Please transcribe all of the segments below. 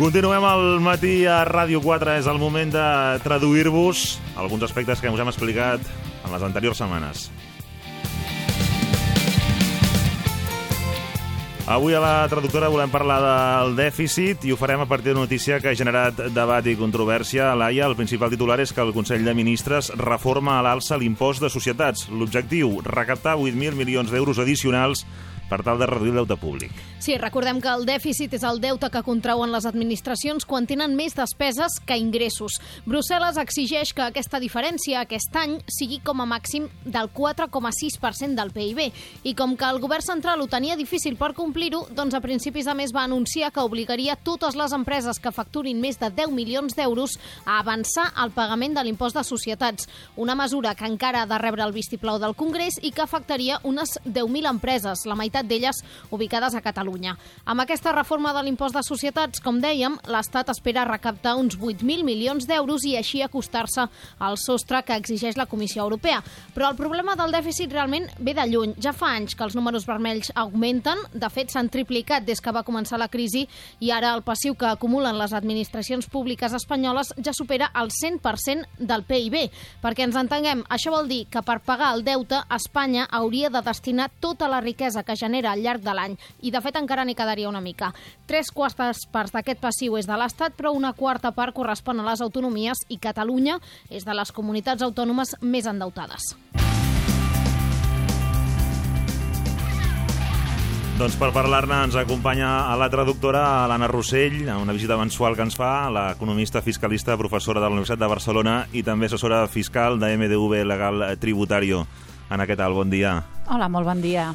Continuem al matí a Ràdio 4. És el moment de traduir-vos alguns aspectes que us hem explicat en les anteriors setmanes. Avui a la traductora volem parlar del dèficit i ho farem a partir d'una notícia que ha generat debat i controvèrsia. A l'AIA, el principal titular és que el Consell de Ministres reforma a l'alça l'impost de societats. L'objectiu, recaptar 8.000 milions d'euros addicionals per tal de reduir el deute públic. Sí, recordem que el dèficit és el deute que contrauen les administracions quan tenen més despeses que ingressos. Brussel·les exigeix que aquesta diferència aquest any sigui com a màxim del 4,6% del PIB. I com que el govern central ho tenia difícil per complir-ho, doncs a principis de mes va anunciar que obligaria totes les empreses que facturin més de 10 milions d'euros a avançar el pagament de l'impost de societats. Una mesura que encara ha de rebre el vistiplau del Congrés i que afectaria unes 10.000 empreses, la meitat d'elles ubicades a Catalunya. Amb aquesta reforma de l'impost de societats, com dèiem, l'Estat espera recaptar uns 8.000 milions d'euros i així acostar-se al sostre que exigeix la Comissió Europea. Però el problema del dèficit realment ve de lluny. Ja fa anys que els números vermells augmenten, de fet s'han triplicat des que va començar la crisi i ara el passiu que acumulen les administracions públiques espanyoles ja supera el 100% del PIB. Perquè ens entenguem, això vol dir que per pagar el deute Espanya hauria de destinar tota la riquesa que genera al llarg de l'any i de fet encara n'hi quedaria una mica. Tres quartes parts d'aquest passiu és de l'Estat, però una quarta part correspon a les autonomies i Catalunya és de les comunitats autònomes més endeutades. Doncs per parlar-ne ens acompanya a la traductora l'Anna Rossell, a una visita mensual que ens fa, l'economista fiscalista, professora de la Universitat de Barcelona i també assessora fiscal de MDV Legal Tributario. Anna, què tal? Bon dia. Hola, molt bon dia.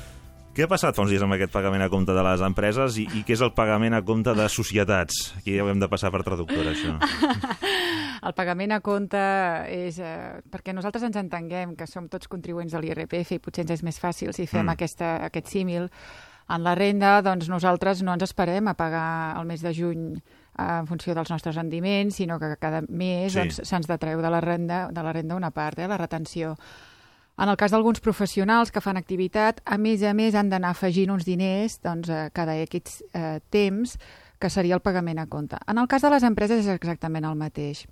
Què ha passat fa uns dies amb aquest pagament a compte de les empreses i, i què és el pagament a compte de societats? Aquí ja ho hem de passar per traductora, això. el pagament a compte és... Eh, perquè nosaltres ens entenguem que som tots contribuents de l'IRPF i potser ens és més fàcil si fem mm. aquesta, aquest símil. En la renda, doncs nosaltres no ens esperem a pagar el mes de juny eh, en funció dels nostres rendiments, sinó que cada mes sí. doncs, se'ns detreu de la renda de la renda una part, eh, la retenció. En el cas d'alguns professionals que fan activitat, a més a més han d'anar afegint uns diners doncs, a cada X eh, temps, que seria el pagament a compte. En el cas de les empreses és exactament el mateix.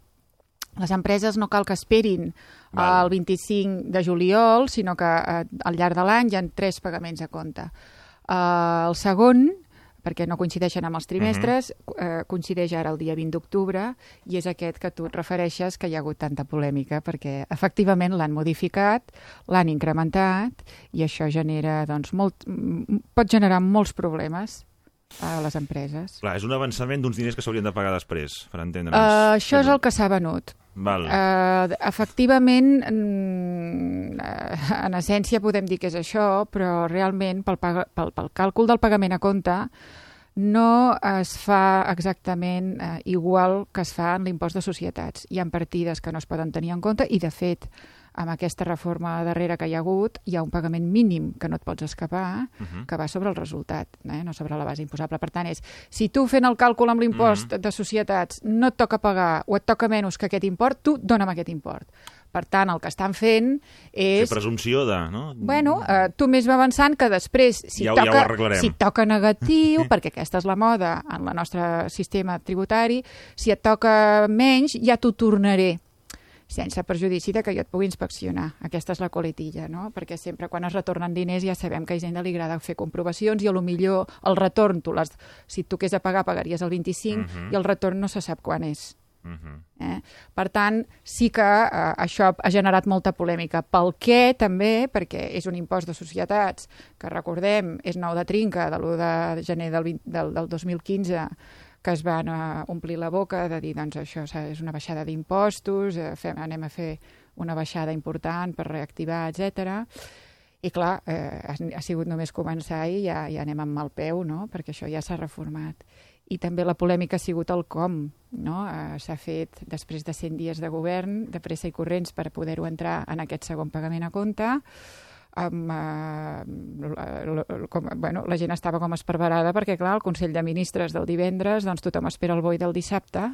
Les empreses no cal que esperin Val. el 25 de juliol, sinó que eh, al llarg de l'any hi ha tres pagaments a compte. Uh, el segon perquè no coincideixen amb els trimestres, uh -huh. eh, coincideix ara el dia 20 d'octubre, i és aquest que tu et refereixes que hi ha hagut tanta polèmica, perquè efectivament l'han modificat, l'han incrementat, i això genera, doncs, molt, pot generar molts problemes a les empreses. Clar, és un avançament d'uns diners que s'haurien de pagar després, per entendre'ns. Uh, això és el que s'ha venut. Val. Uh, efectivament, mm, en essència podem dir que és això, però realment pel, pel, pel càlcul del pagament a compte no es fa exactament uh, igual que es fa en l'impost de societats. Hi ha partides que no es poden tenir en compte i, de fet, amb aquesta reforma darrere que hi ha hagut, hi ha un pagament mínim que no et pots escapar, uh -huh. que va sobre el resultat, eh? no sobre la base imposable. Per tant, és, si tu fent el càlcul amb l'impost uh -huh. de societats no et toca pagar o et toca menys que aquest import, tu dona'm aquest import. Per tant, el que estan fent és... Fer presumpció de... No? Bueno, eh, tu més va avançant que després, si, ja, toca, ja si toca negatiu, perquè aquesta és la moda en el nostre sistema tributari, si et toca menys, ja t'ho tornaré sense perjudici de que jo et pugui inspeccionar. Aquesta és la coletilla, no? Perquè sempre quan es retornen diners ja sabem que a Hisenda li agrada fer comprovacions i a lo millor el retorn, tu les, si tu hagués de pagar, pagaries el 25 uh -huh. i el retorn no se sap quan és. Uh -huh. eh? Per tant, sí que eh, això ha generat molta polèmica. Pel què, també, perquè és un impost de societats que, recordem, és nou de trinca de l'1 de gener del, 20, del, del 2015 que es van uh, omplir la boca de dir doncs això és una baixada d'impostos, eh, fem, anem a fer una baixada important per reactivar, etc. I clar, eh, ha, ha sigut només començar i ja, ja anem amb mal peu, no? perquè això ja s'ha reformat. I també la polèmica ha sigut el com. No? Eh, s'ha fet després de 100 dies de govern, de pressa i corrents per poder-ho entrar en aquest segon pagament a compte, amb, eh, com, bueno, la gent estava com esperverada perquè, clar, el Consell de Ministres del divendres, doncs tothom espera el boi del dissabte,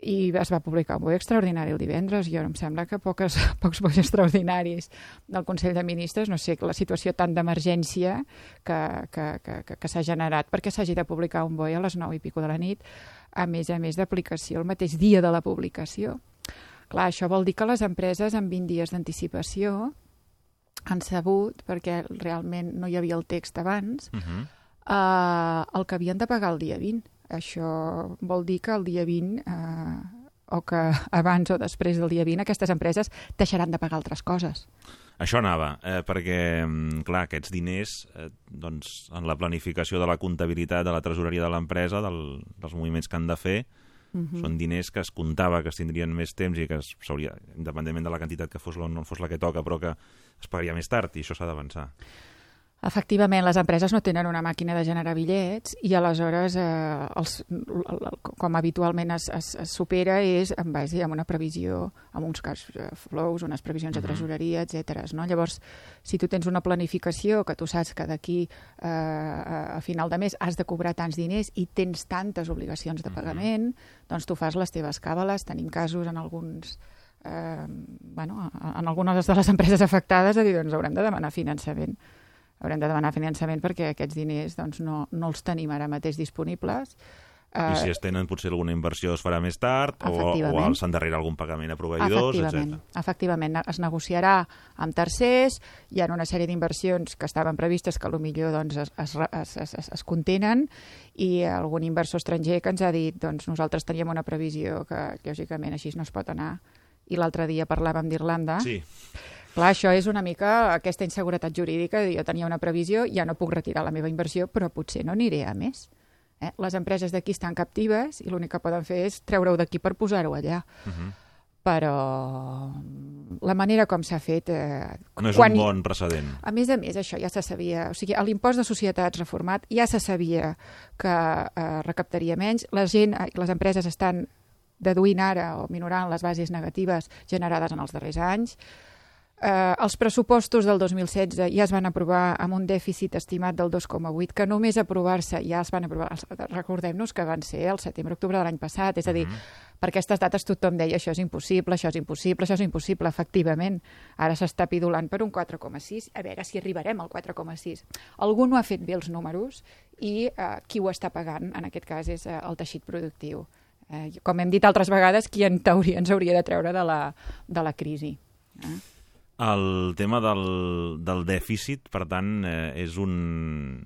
i es va publicar un boi extraordinari el divendres. Jo em sembla que poques, pocs bois extraordinaris del Consell de Ministres, no sé, la situació tan d'emergència que, que, que, que, que s'ha generat perquè s'hagi de publicar un boi a les 9 i pico de la nit, a més a més d'aplicació el mateix dia de la publicació. Clar, això vol dir que les empreses amb 20 dies d'anticipació han sabut, perquè realment no hi havia el text abans, uh -huh. eh, el que havien de pagar el dia 20 això vol dir que el dia 20 eh, o que abans o després del dia 20 aquestes empreses deixaran de pagar altres coses. Això anava, eh, perquè, mm, clar, aquests diners, eh, doncs, en la planificació de la comptabilitat de la tresoreria de l'empresa, del, dels moviments que han de fer, uh. -huh. són diners que es comptava que es tindrien més temps i que s'hauria, independentment de la quantitat que fos no fos la que toca, però que es pagaria més tard, i això s'ha d'avançar. Efectivament, les empreses no tenen una màquina de generar bitllets i aleshores eh, els, com habitualment es, es, es supera és en base a una previsió, amb uns cash flows, unes previsions de tresoreria, etc. No? Llavors, si tu tens una planificació que tu saps que d'aquí eh, a final de mes has de cobrar tants diners i tens tantes obligacions de pagament, doncs tu fas les teves càbales. Tenim casos en alguns eh, bueno, en algunes de les empreses afectades a dir, doncs haurem de demanar finançament haurem de demanar finançament perquè aquests diners doncs, no, no els tenim ara mateix disponibles. I si eh, es tenen potser alguna inversió es farà més tard o, o s'endarrerà algun pagament a proveïdors, Efectivament. etc. Efectivament, es negociarà amb tercers, hi ha una sèrie d'inversions que estaven previstes que millor doncs, es, es, es, es, es contenen i algun inversor estranger que ens ha dit doncs, nosaltres teníem una previsió que lògicament així no es pot anar i l'altre dia parlàvem d'Irlanda sí Clar, això és una mica aquesta inseguretat jurídica jo tenia una previsió, ja no puc retirar la meva inversió, però potser no aniré a més. Eh? Les empreses d'aquí estan captives i l'únic que poden fer és treure-ho d'aquí per posar-ho allà. Uh mhm. -huh. Però la manera com s'ha fet... Eh, no és quan... un bon precedent. A més a més, això ja se sabia. O sigui, l'impost de societats reformat ja se sabia que eh, recaptaria menys. La gent, eh, les empreses estan deduint ara o minorant les bases negatives generades en els darrers anys Eh, els pressupostos del 2016 ja es van aprovar amb un dèficit estimat del 2,8, que només aprovar-se ja es van aprovar, recordem-nos que van ser el setembre-octubre de l'any passat, és a dir, uh mhm. -huh. per aquestes dates tothom deia això és impossible, això és impossible, això és impossible, efectivament. Ara s'està pidulant per un 4,6, a veure si arribarem al 4,6. Algú no ha fet bé els números i eh, qui ho està pagant, en aquest cas, és eh, el teixit productiu. Eh, com hem dit altres vegades, qui en teoria ens hauria de treure de la, de la crisi. Eh? El tema del, del dèficit, per tant, eh, és un,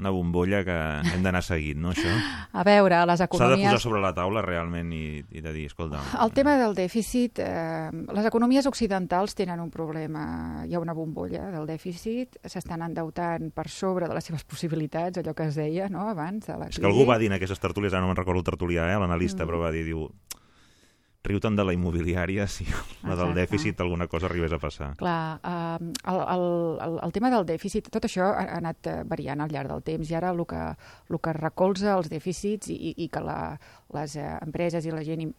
una bombolla que hem d'anar seguint, no, això? A veure, les economies... S'ha de posar sobre la taula realment i, i de dir, escolta... El tema del dèficit, eh, les economies occidentals tenen un problema, hi ha una bombolla del dèficit, s'estan endeutant per sobre de les seves possibilitats, allò que es deia no, abans de la crisi. És que algú va dir en aquestes tertúlies, ara no me'n recordo el tertulià, eh, l'analista, mm. però va dir, diu, riu tant de la immobiliària si la del dèficit alguna cosa arribés a passar. Clar, eh, el, el, el, el tema del dèficit, tot això ha, ha anat eh, variant al llarg del temps i ara el que, el que recolza els dèficits i, i que la, les eh, empreses i la gent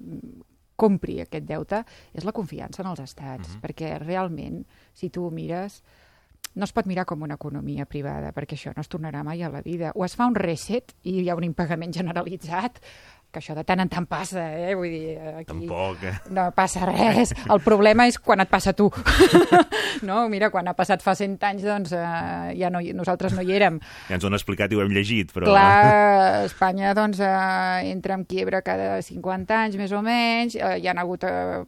compri aquest deute és la confiança en els estats, uh mhm. -huh. perquè realment, si tu mires, no es pot mirar com una economia privada, perquè això no es tornarà mai a la vida. O es fa un reset i hi ha un impagament generalitzat, que això de tant en tant passa, eh? Vull dir, aquí Tampoc, eh? no passa res. El problema és quan et passa tu. no? Mira, quan ha passat fa 100 anys, doncs eh, ja no, nosaltres no hi érem. Ja ens ho han explicat i ho hem llegit, però... Clar, Espanya doncs, eh, entra en quiebra cada 50 anys, més o menys. Eh, hi ha hagut, eh,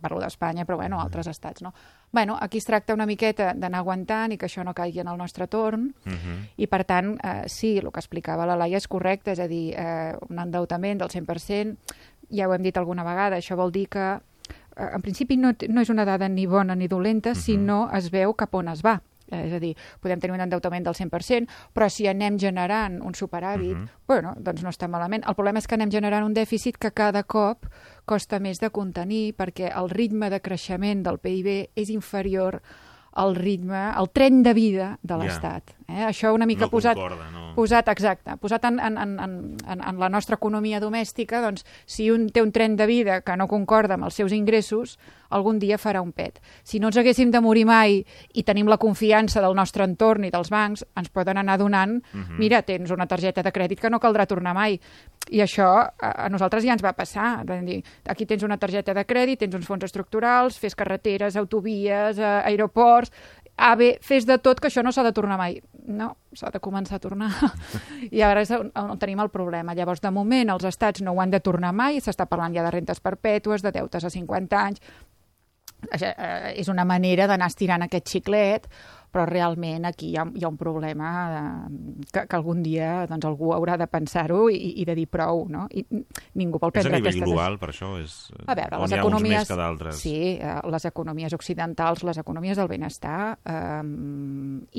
parlo d'Espanya, però bueno, altres estats, no? Bueno, aquí es tracta una miqueta d'anar aguantant i que això no caigui en el nostre torn, uh mhm. -huh. i per tant, eh, sí, el que explicava la Laia és correcte, és a dir, eh, un endeutament del 100%, ja ho hem dit alguna vegada, això vol dir que eh, en principi no, no és una dada ni bona ni dolenta, uh mhm. -huh. sinó es veu cap on es va. És a dir, podem tenir un endeutament del 100%, però si anem generant un superàvit, uh mhm. -huh. bueno, doncs no està malament. El problema és que anem generant un dèficit que cada cop costa més de contenir perquè el ritme de creixement del PIB és inferior el ritme, el tren de vida de l'Estat. Eh? Això una mica No posat... concorda, no. Posat, exacte, posat en, en, en, en, en la nostra economia domèstica, doncs, si un té un tren de vida que no concorda amb els seus ingressos, algun dia farà un pet. Si no ens haguéssim de morir mai i tenim la confiança del nostre entorn i dels bancs, ens poden anar donant, Mhm. mira, tens una targeta de crèdit que no caldrà tornar mai. I això a, a nosaltres ja ens va passar. Vam dir, aquí tens una targeta de crèdit, tens uns fons estructurals, fes carreteres, autovies, eh, aeroports... Bé, fes de tot, que això no s'ha de tornar mai. No, s'ha de començar a tornar. I ara és on, on tenim el problema. Llavors, de moment, els estats no ho han de tornar mai, s'està parlant ja de rentes perpètues, de deutes a 50 anys, és una manera d'anar estirant aquest xiclet, però realment aquí hi ha, hi ha un problema de, que, que algun dia doncs, algú haurà de pensar-ho i, i de dir prou, no? I ningú vol És a prendre nivell aquestes... global, per això? És... A veure, les economies... més que d'altres? Sí, eh, les economies occidentals, les economies del benestar, eh,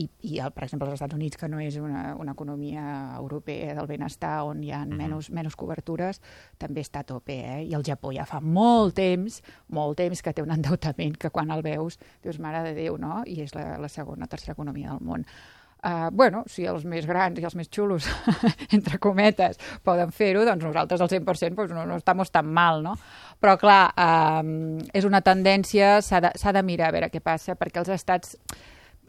i, i el, per exemple, els Estats Units, que no és una, una economia europea del benestar on hi ha Mhm. menys, menys cobertures, també està a tope, eh? I el Japó ja fa molt temps, molt temps que té un endeutament que quan el veus dius, mare de Déu, no? I és la, la segona, tercera economia del món. Uh, bueno, si els més grans i els més xulos, entre cometes, poden fer-ho, doncs nosaltres al 100% doncs no, no estem tan mal, no? Però, clar, uh, és una tendència, s'ha de, de mirar a veure què passa, perquè els estats...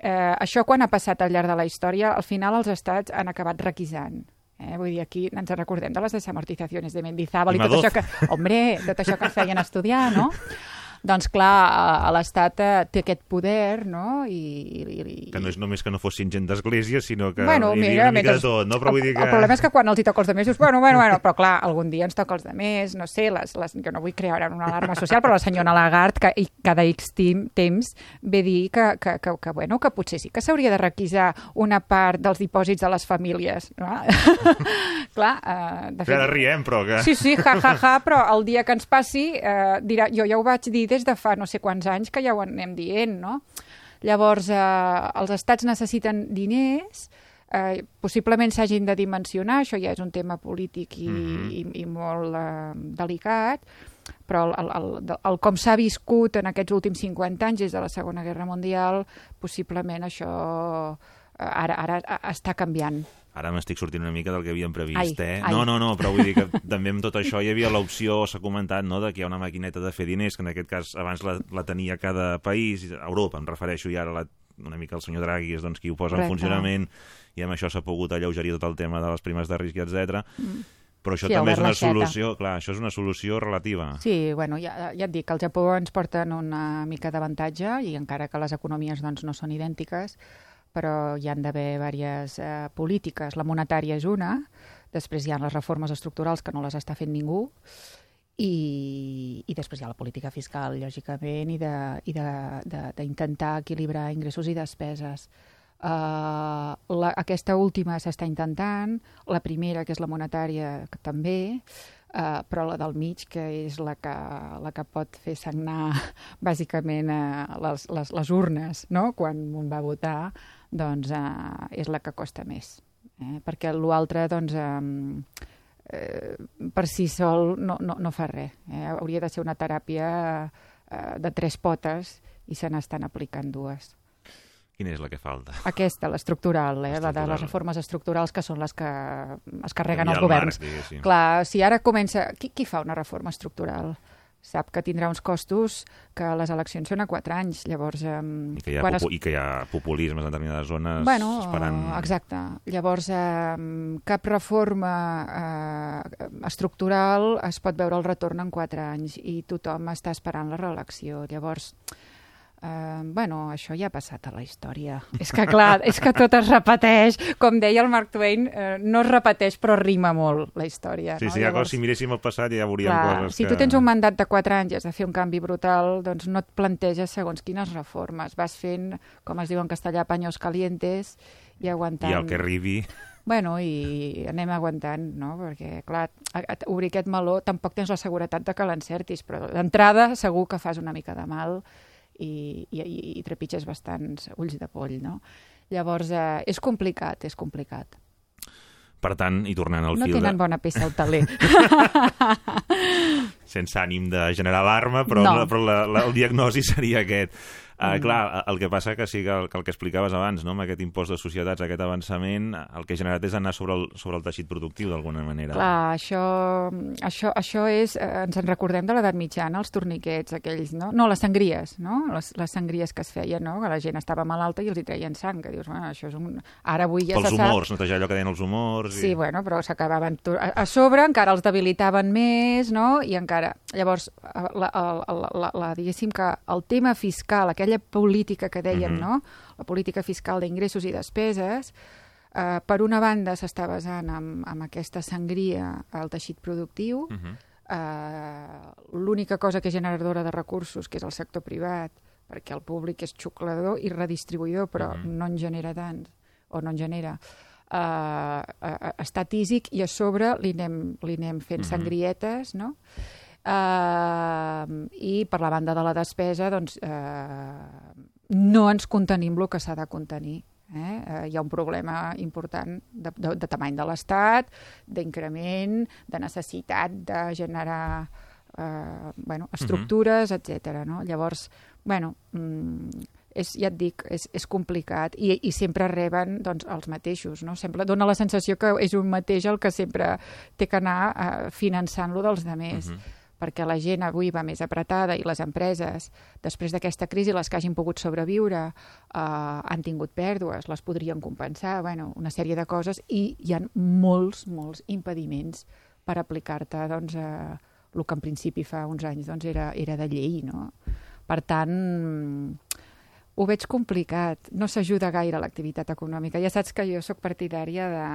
Eh, això quan ha passat al llarg de la història, al final els estats han acabat requisant. Eh? Vull dir, aquí ens recordem de les desamortitzacions de Mendizábal I i, tot això que... Hombre, tot això que feien estudiar, no? doncs clar, l'Estat eh, té aquest poder, no? I, i, i, Que no és només que no fossin gent d'església, sinó que bueno, mira, una mica de tot, no? Però vull dir que... el problema és que quan els hi toca els demés dius, bueno, bueno, bueno, però clar, algun dia ens toca els demés, no sé, les, les, jo no vull crear ara una alarma social, però la senyora Lagarde, que i cada X temps, ve dir que, que, que, que, bueno, que potser sí que s'hauria de requisar una part dels dipòsits de les famílies. No? clar, eh, de Que ara riem, però que... Sí, sí, ja, ja, ja, però el dia que ens passi eh, dirà, jo ja ho vaig dir des de fa no sé quants anys que ja ho anem dient, no? Llavors, eh, els estats necessiten diners, eh, possiblement s'hagin de dimensionar, això ja és un tema polític i, Mhm. i, i molt eh, delicat, però el, el, el, el com s'ha viscut en aquests últims 50 anys des de la Segona Guerra Mundial, possiblement això eh, ara, ara està canviant. Ara m'estic sortint una mica del que havíem previst, Ai, eh? ai. No, no, no, però vull dir que també amb tot això hi havia l'opció, s'ha comentat, no?, de que hi ha una maquineta de fer diners, que en aquest cas abans la, la tenia cada país, Europa, em refereixo, i ara la, una mica el senyor Draghi és doncs, qui ho posa en Correcte. funcionament, i amb això s'ha pogut alleugerir tot el tema de les primes de risc, etc. Mm. Però això Sí, també és una solució, clar, això és una solució relativa. Sí, bueno, ja, ja et dic que al Japó ens porten una mica d'avantatge i encara que les economies doncs, no són idèntiques, però hi han d'haver diverses eh, polítiques. La monetària és una, després hi ha les reformes estructurals que no les està fent ningú, i, i després hi ha la política fiscal, lògicament, i d'intentar equilibrar ingressos i despeses. Uh, la, aquesta última s'està intentant, la primera, que és la monetària, que també, uh, però la del mig, que és la que, la que pot fer sagnar bàsicament uh, les, les, les urnes, no? quan un va votar, doncs uh, és la que costa més. Eh? Perquè l'altre, doncs, um, eh, per si sol no, no, no fa res. Eh? Hauria de ser una teràpia eh, de tres potes i se n'estan aplicant dues. Quina és la que falta? Aquesta, l'estructural, eh? la de les reformes estructurals, que són les que es carreguen Canviar els el governs. marc, diguéssim. Clar, si ara comença... Qui, qui fa una reforma estructural? Sap que tindrà uns costos que les eleccions són a quatre anys. Llavors, eh, I que hi ha, quan popu I que hi ha populismes en determinades zones Bueno, esperant... exacte. Llavors, eh, cap reforma eh, estructural es pot veure el retorn en quatre anys i tothom està esperant la reelecció. Llavors, eh, bueno, això ja ha passat a la història. és que, clar, és que tot es repeteix. Com deia el Mark Twain, eh, no es repeteix, però rima molt la història. Sí, no? sí, Llavors, si miréssim el passat ja veuríem Clar, coses si que... tu tens un mandat de 4 anys i has de fer un canvi brutal, doncs no et planteges segons quines reformes. Vas fent, com es diu en castellà, paños calientes i aguantant... I el que arribi... Bueno, i anem aguantant, no? Perquè, clar, obrir aquest meló tampoc tens la seguretat de que l'encertis, però d'entrada segur que fas una mica de mal i, i, i, i trepitges bastants ulls de poll, no? Llavors, eh, és complicat, és complicat. Per tant, i tornant al no fil tenen de... bona peça al taler. sense ànim de generar alarma, però, No. la, però la, la, el diagnosi seria aquest. Uh, clar, el que passa que sí que el, que el que explicaves abans, no? amb aquest impost de societats, aquest avançament, el que ha generat és anar sobre el, sobre el teixit productiu, d'alguna manera. Clar, això, això, això és... Eh, ens en recordem de l'edat mitjana, els torniquets aquells, no? No, les sangries, no? Les, les sangries que es feien, no? Que la gent estava malalta i els hi treien sang, que dius, bueno, això és un... Ara avui ja Pels se humors, sap... netejar allò que deien els humors... Sí, bueno, però s'acabaven... A, a sobre encara els debilitaven més, no? I encara... Llavors, eh, la, la, la, la, la, diguéssim que el tema fiscal, aquella política que dèiem, Mhm. no? La política fiscal d'ingressos i despeses, eh, per una banda s'està basant en, en aquesta sangria al teixit productiu, Uh -huh. eh, l'única cosa que és generadora de recursos, que és el sector privat, perquè el públic és xuclador i redistribuïdor, però Mhm. no en genera tant, o no en genera, eh, eh, està tísic i a sobre li anem, li anem fent Mhm. sangrietes, no? Uh, I per la banda de la despesa, doncs, uh, no ens contenim el que s'ha de contenir. Eh? Uh, hi ha un problema important de, de, de tamany de l'Estat, d'increment, de necessitat de generar uh, bueno, estructures, uh -huh. etc. No? Llavors, bueno, mm, és, ja et dic, és, és complicat i, i sempre reben doncs, els mateixos. No? Sempre dona la sensació que és un mateix el que sempre té que anar uh, finançant-lo dels demés. Uh Mhm. -huh perquè la gent avui va més apretada i les empreses, després d'aquesta crisi, les que hagin pogut sobreviure, eh, han tingut pèrdues, les podrien compensar, bueno, una sèrie de coses, i hi ha molts, molts impediments per aplicar-te doncs, eh, el que en principi fa uns anys doncs, era, era de llei. No? Per tant, ho veig complicat. No s'ajuda gaire l'activitat econòmica. Ja saps que jo sóc partidària de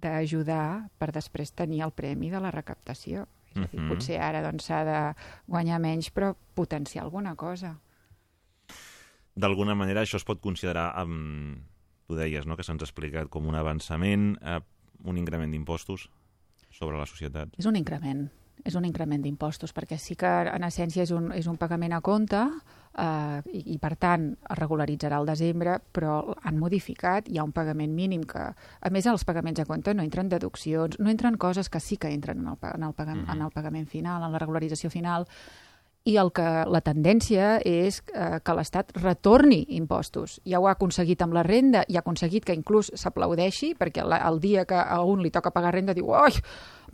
d'ajudar per després tenir el premi de la recaptació. És a dir, Mhm. potser ara doncs, s'ha de guanyar menys, però potenciar alguna cosa. D'alguna manera això es pot considerar, um, tu deies, no?, que se'ns ha explicat com un avançament, uh, un increment d'impostos sobre la societat. És un increment, és un increment d'impostos, perquè sí que en essència és un, és un pagament a compte eh, i, i per tant es regularitzarà al desembre, però han modificat, hi ha un pagament mínim que, a més els pagaments a compte no entren deduccions, no entren coses que sí que entren en el, en el, pagament, Mhm. en el pagament final, en la regularització final, i el que la tendència és eh, que l'Estat retorni impostos. Ja ho ha aconseguit amb la renda i ha aconseguit que inclús s'aplaudeixi, perquè la, el dia que a un li toca pagar renda diu «Ai,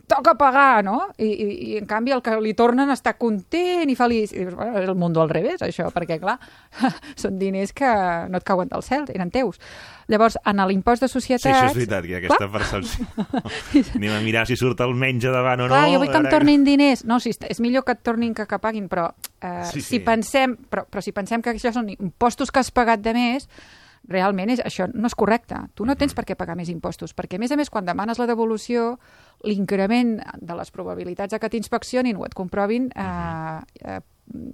toca pagar, no? I, i, I en canvi el que li tornen està content i feliç. I dius, bueno, és el món al revés, això, perquè clar, són diners que no et cauen del cel, eren teus. Llavors, en l'impost de Sí, societats... això és veritat, que hi ha aquesta percepció. Anem a mirar si surt el menys davant o no. Clar, jo vull que em tornin diners. No, si és millor que et tornin que que paguin, però, eh, Sí, si sí. pensem, però, però si pensem que això són impostos que has pagat de més, realment és, això no és correcte. Tu no tens per què pagar més impostos, perquè a més a més quan demanes la devolució, l'increment de les probabilitats de que t'inspeccionin o et comprovin eh, eh,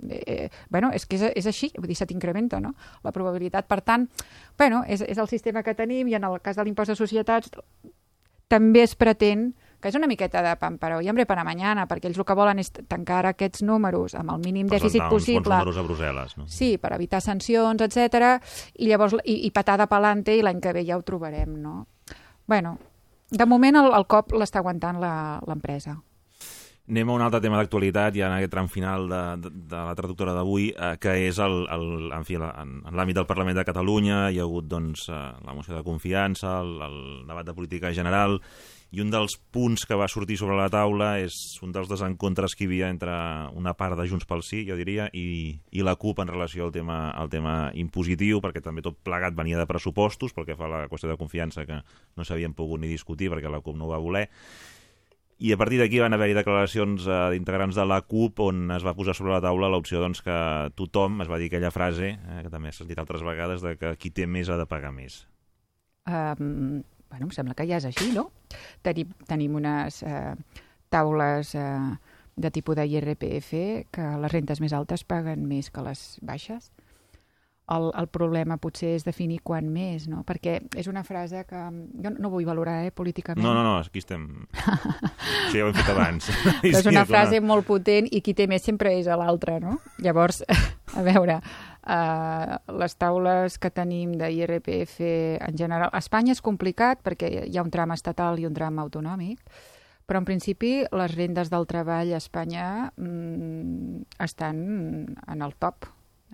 eh, bueno, és que és, és així, vull dir, se t'incrementa no? la probabilitat. Per tant, bueno, és, és el sistema que tenim i en el cas de l'impost de societats també es pretén que és una miqueta de pan per i hambre para mañana, perquè ells el que volen és tancar aquests números amb el mínim dèficit Presentar uns bons possible. números a Brussel·les, no? Sí, per evitar sancions, etc. I llavors, i, i patada pelante, i l'any que ve ja ho trobarem, no? Bueno, de moment el, el cop l'està aguantant la- l'empresa. Anem a un altre tema d'actualitat, ja en aquest tram final de, de, de la traductora d'avui, eh, que és el, el, en fi, en, en l'àmbit del Parlament de Catalunya, hi ha hagut doncs, eh, la moció de confiança, el, el debat de política general, i un dels punts que va sortir sobre la taula és un dels desencontres que hi havia entre una part de Junts pel Sí, jo diria, i, i la CUP en relació al tema, al tema impositiu, perquè també tot plegat venia de pressupostos, pel que fa a la qüestió de confiança, que no s'havien pogut ni discutir perquè la CUP no ho va voler, i a partir d'aquí van haver-hi declaracions eh, d'integrants de la CUP on es va posar sobre la taula l'opció doncs, que tothom, es va dir aquella frase, eh, que també s'ha dit altres vegades, de que qui té més ha de pagar més. Um, bueno, em sembla que ja és així, no? Tenim, tenim unes uh, taules uh, de tipus de IRPF que les rentes més altes paguen més que les baixes. El, el problema potser és definir quan més, no? Perquè és una frase que jo no vull valorar, eh, políticament. No, no, no, aquí estem... Això ja ho hem fet abans. Però és una frase molt potent i qui té més sempre és a l'altre, no? Llavors, a veure, uh, les taules que tenim d'IRPF en general... A Espanya és complicat perquè hi ha un tram estatal i un tram autonòmic, però en principi les rendes del treball a Espanya mm, estan en el top.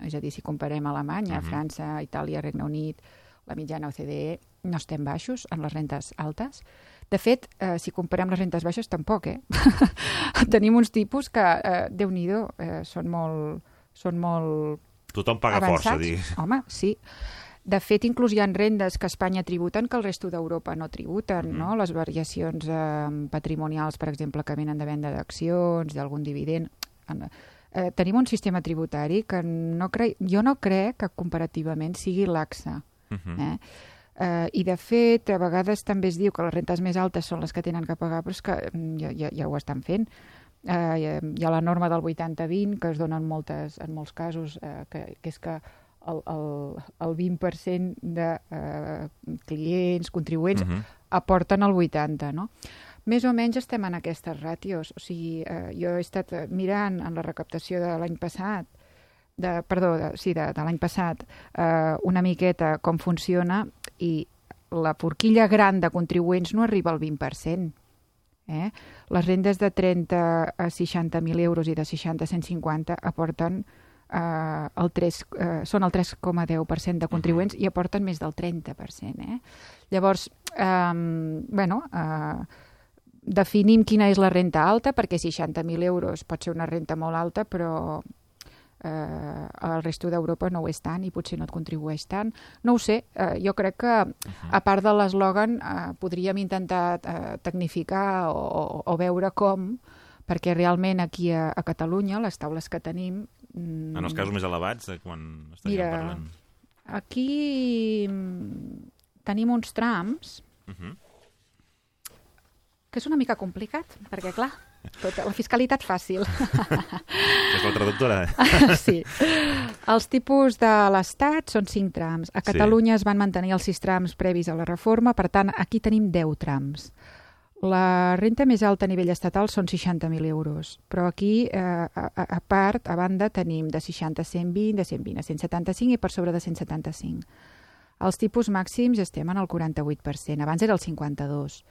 És a dir, si comparem Alemanya, uh -huh. França, Itàlia, Regne Unit, la mitjana OCDE, no estem baixos en les rentes altes. De fet, eh, si comparem les rentes baixes, tampoc, eh? Tenim uns tipus que, eh, déu-n'hi-do, eh, són molt, són molt Tothom paga avançats. força, dir. Home, sí. De fet, inclús hi ha rendes que Espanya tributen que el resto d'Europa no tributen, Mhm. no? Les variacions eh, patrimonials, per exemple, que venen de venda d'accions, d'algun dividend... En- Eh, tenim un sistema tributari que no cre... jo no crec que comparativament sigui laxe. Uh -huh. Eh? Eh, I, de fet, a vegades també es diu que les rentes més altes són les que tenen que pagar, però és que mm, ja, ja, ja ho estan fent. Eh, hi hi ha la norma del 80-20, que es dona en, moltes, en molts casos, eh, que, que és que el, el, el 20% de eh, clients, contribuents, Uh -huh. aporten el 80, no? Més o menys estem en aquestes ràtios. O sigui, eh, jo he estat eh, mirant en la recaptació de l'any passat, de, perdó, de, sí, de, de l'any passat, eh, una miqueta com funciona i la forquilla gran de contribuents no arriba al 20%. Eh? Les rendes de 30 a 60.000 euros i de 60 a 150 aporten eh, el 3, eh, són el 3,10% de contribuents i aporten més del 30%. Eh? Llavors, eh, bueno, eh, definim quina és la renta alta, perquè 60.000 euros pot ser una renta molt alta, però eh, el resto d'Europa no ho és tant i potser no et contribueix tant. No ho sé, eh, jo crec que a part de l'eslògan eh, podríem intentar eh, tecnificar o, o, o veure com, perquè realment aquí a, a Catalunya, les taules que tenim... mm, En els casos més elevats, de quan estaríem Mira, parlant. Aquí mm, tenim uns trams Uh -huh. Que és una mica complicat, perquè clar, tota la fiscalitat fàcil. És la traductora. sí. Els tipus de l'Estat són 5 trams. A Sí. Catalunya es van mantenir els 6 trams previs a la reforma, per tant, aquí tenim 10 trams. La renta més alta a nivell estatal són 60.000 euros, però aquí, eh, a, a, a part, a banda, tenim de 60 a 120, de 120 a 175 i per sobre de 175. Els tipus màxims estem en el 48%, abans era el 52%.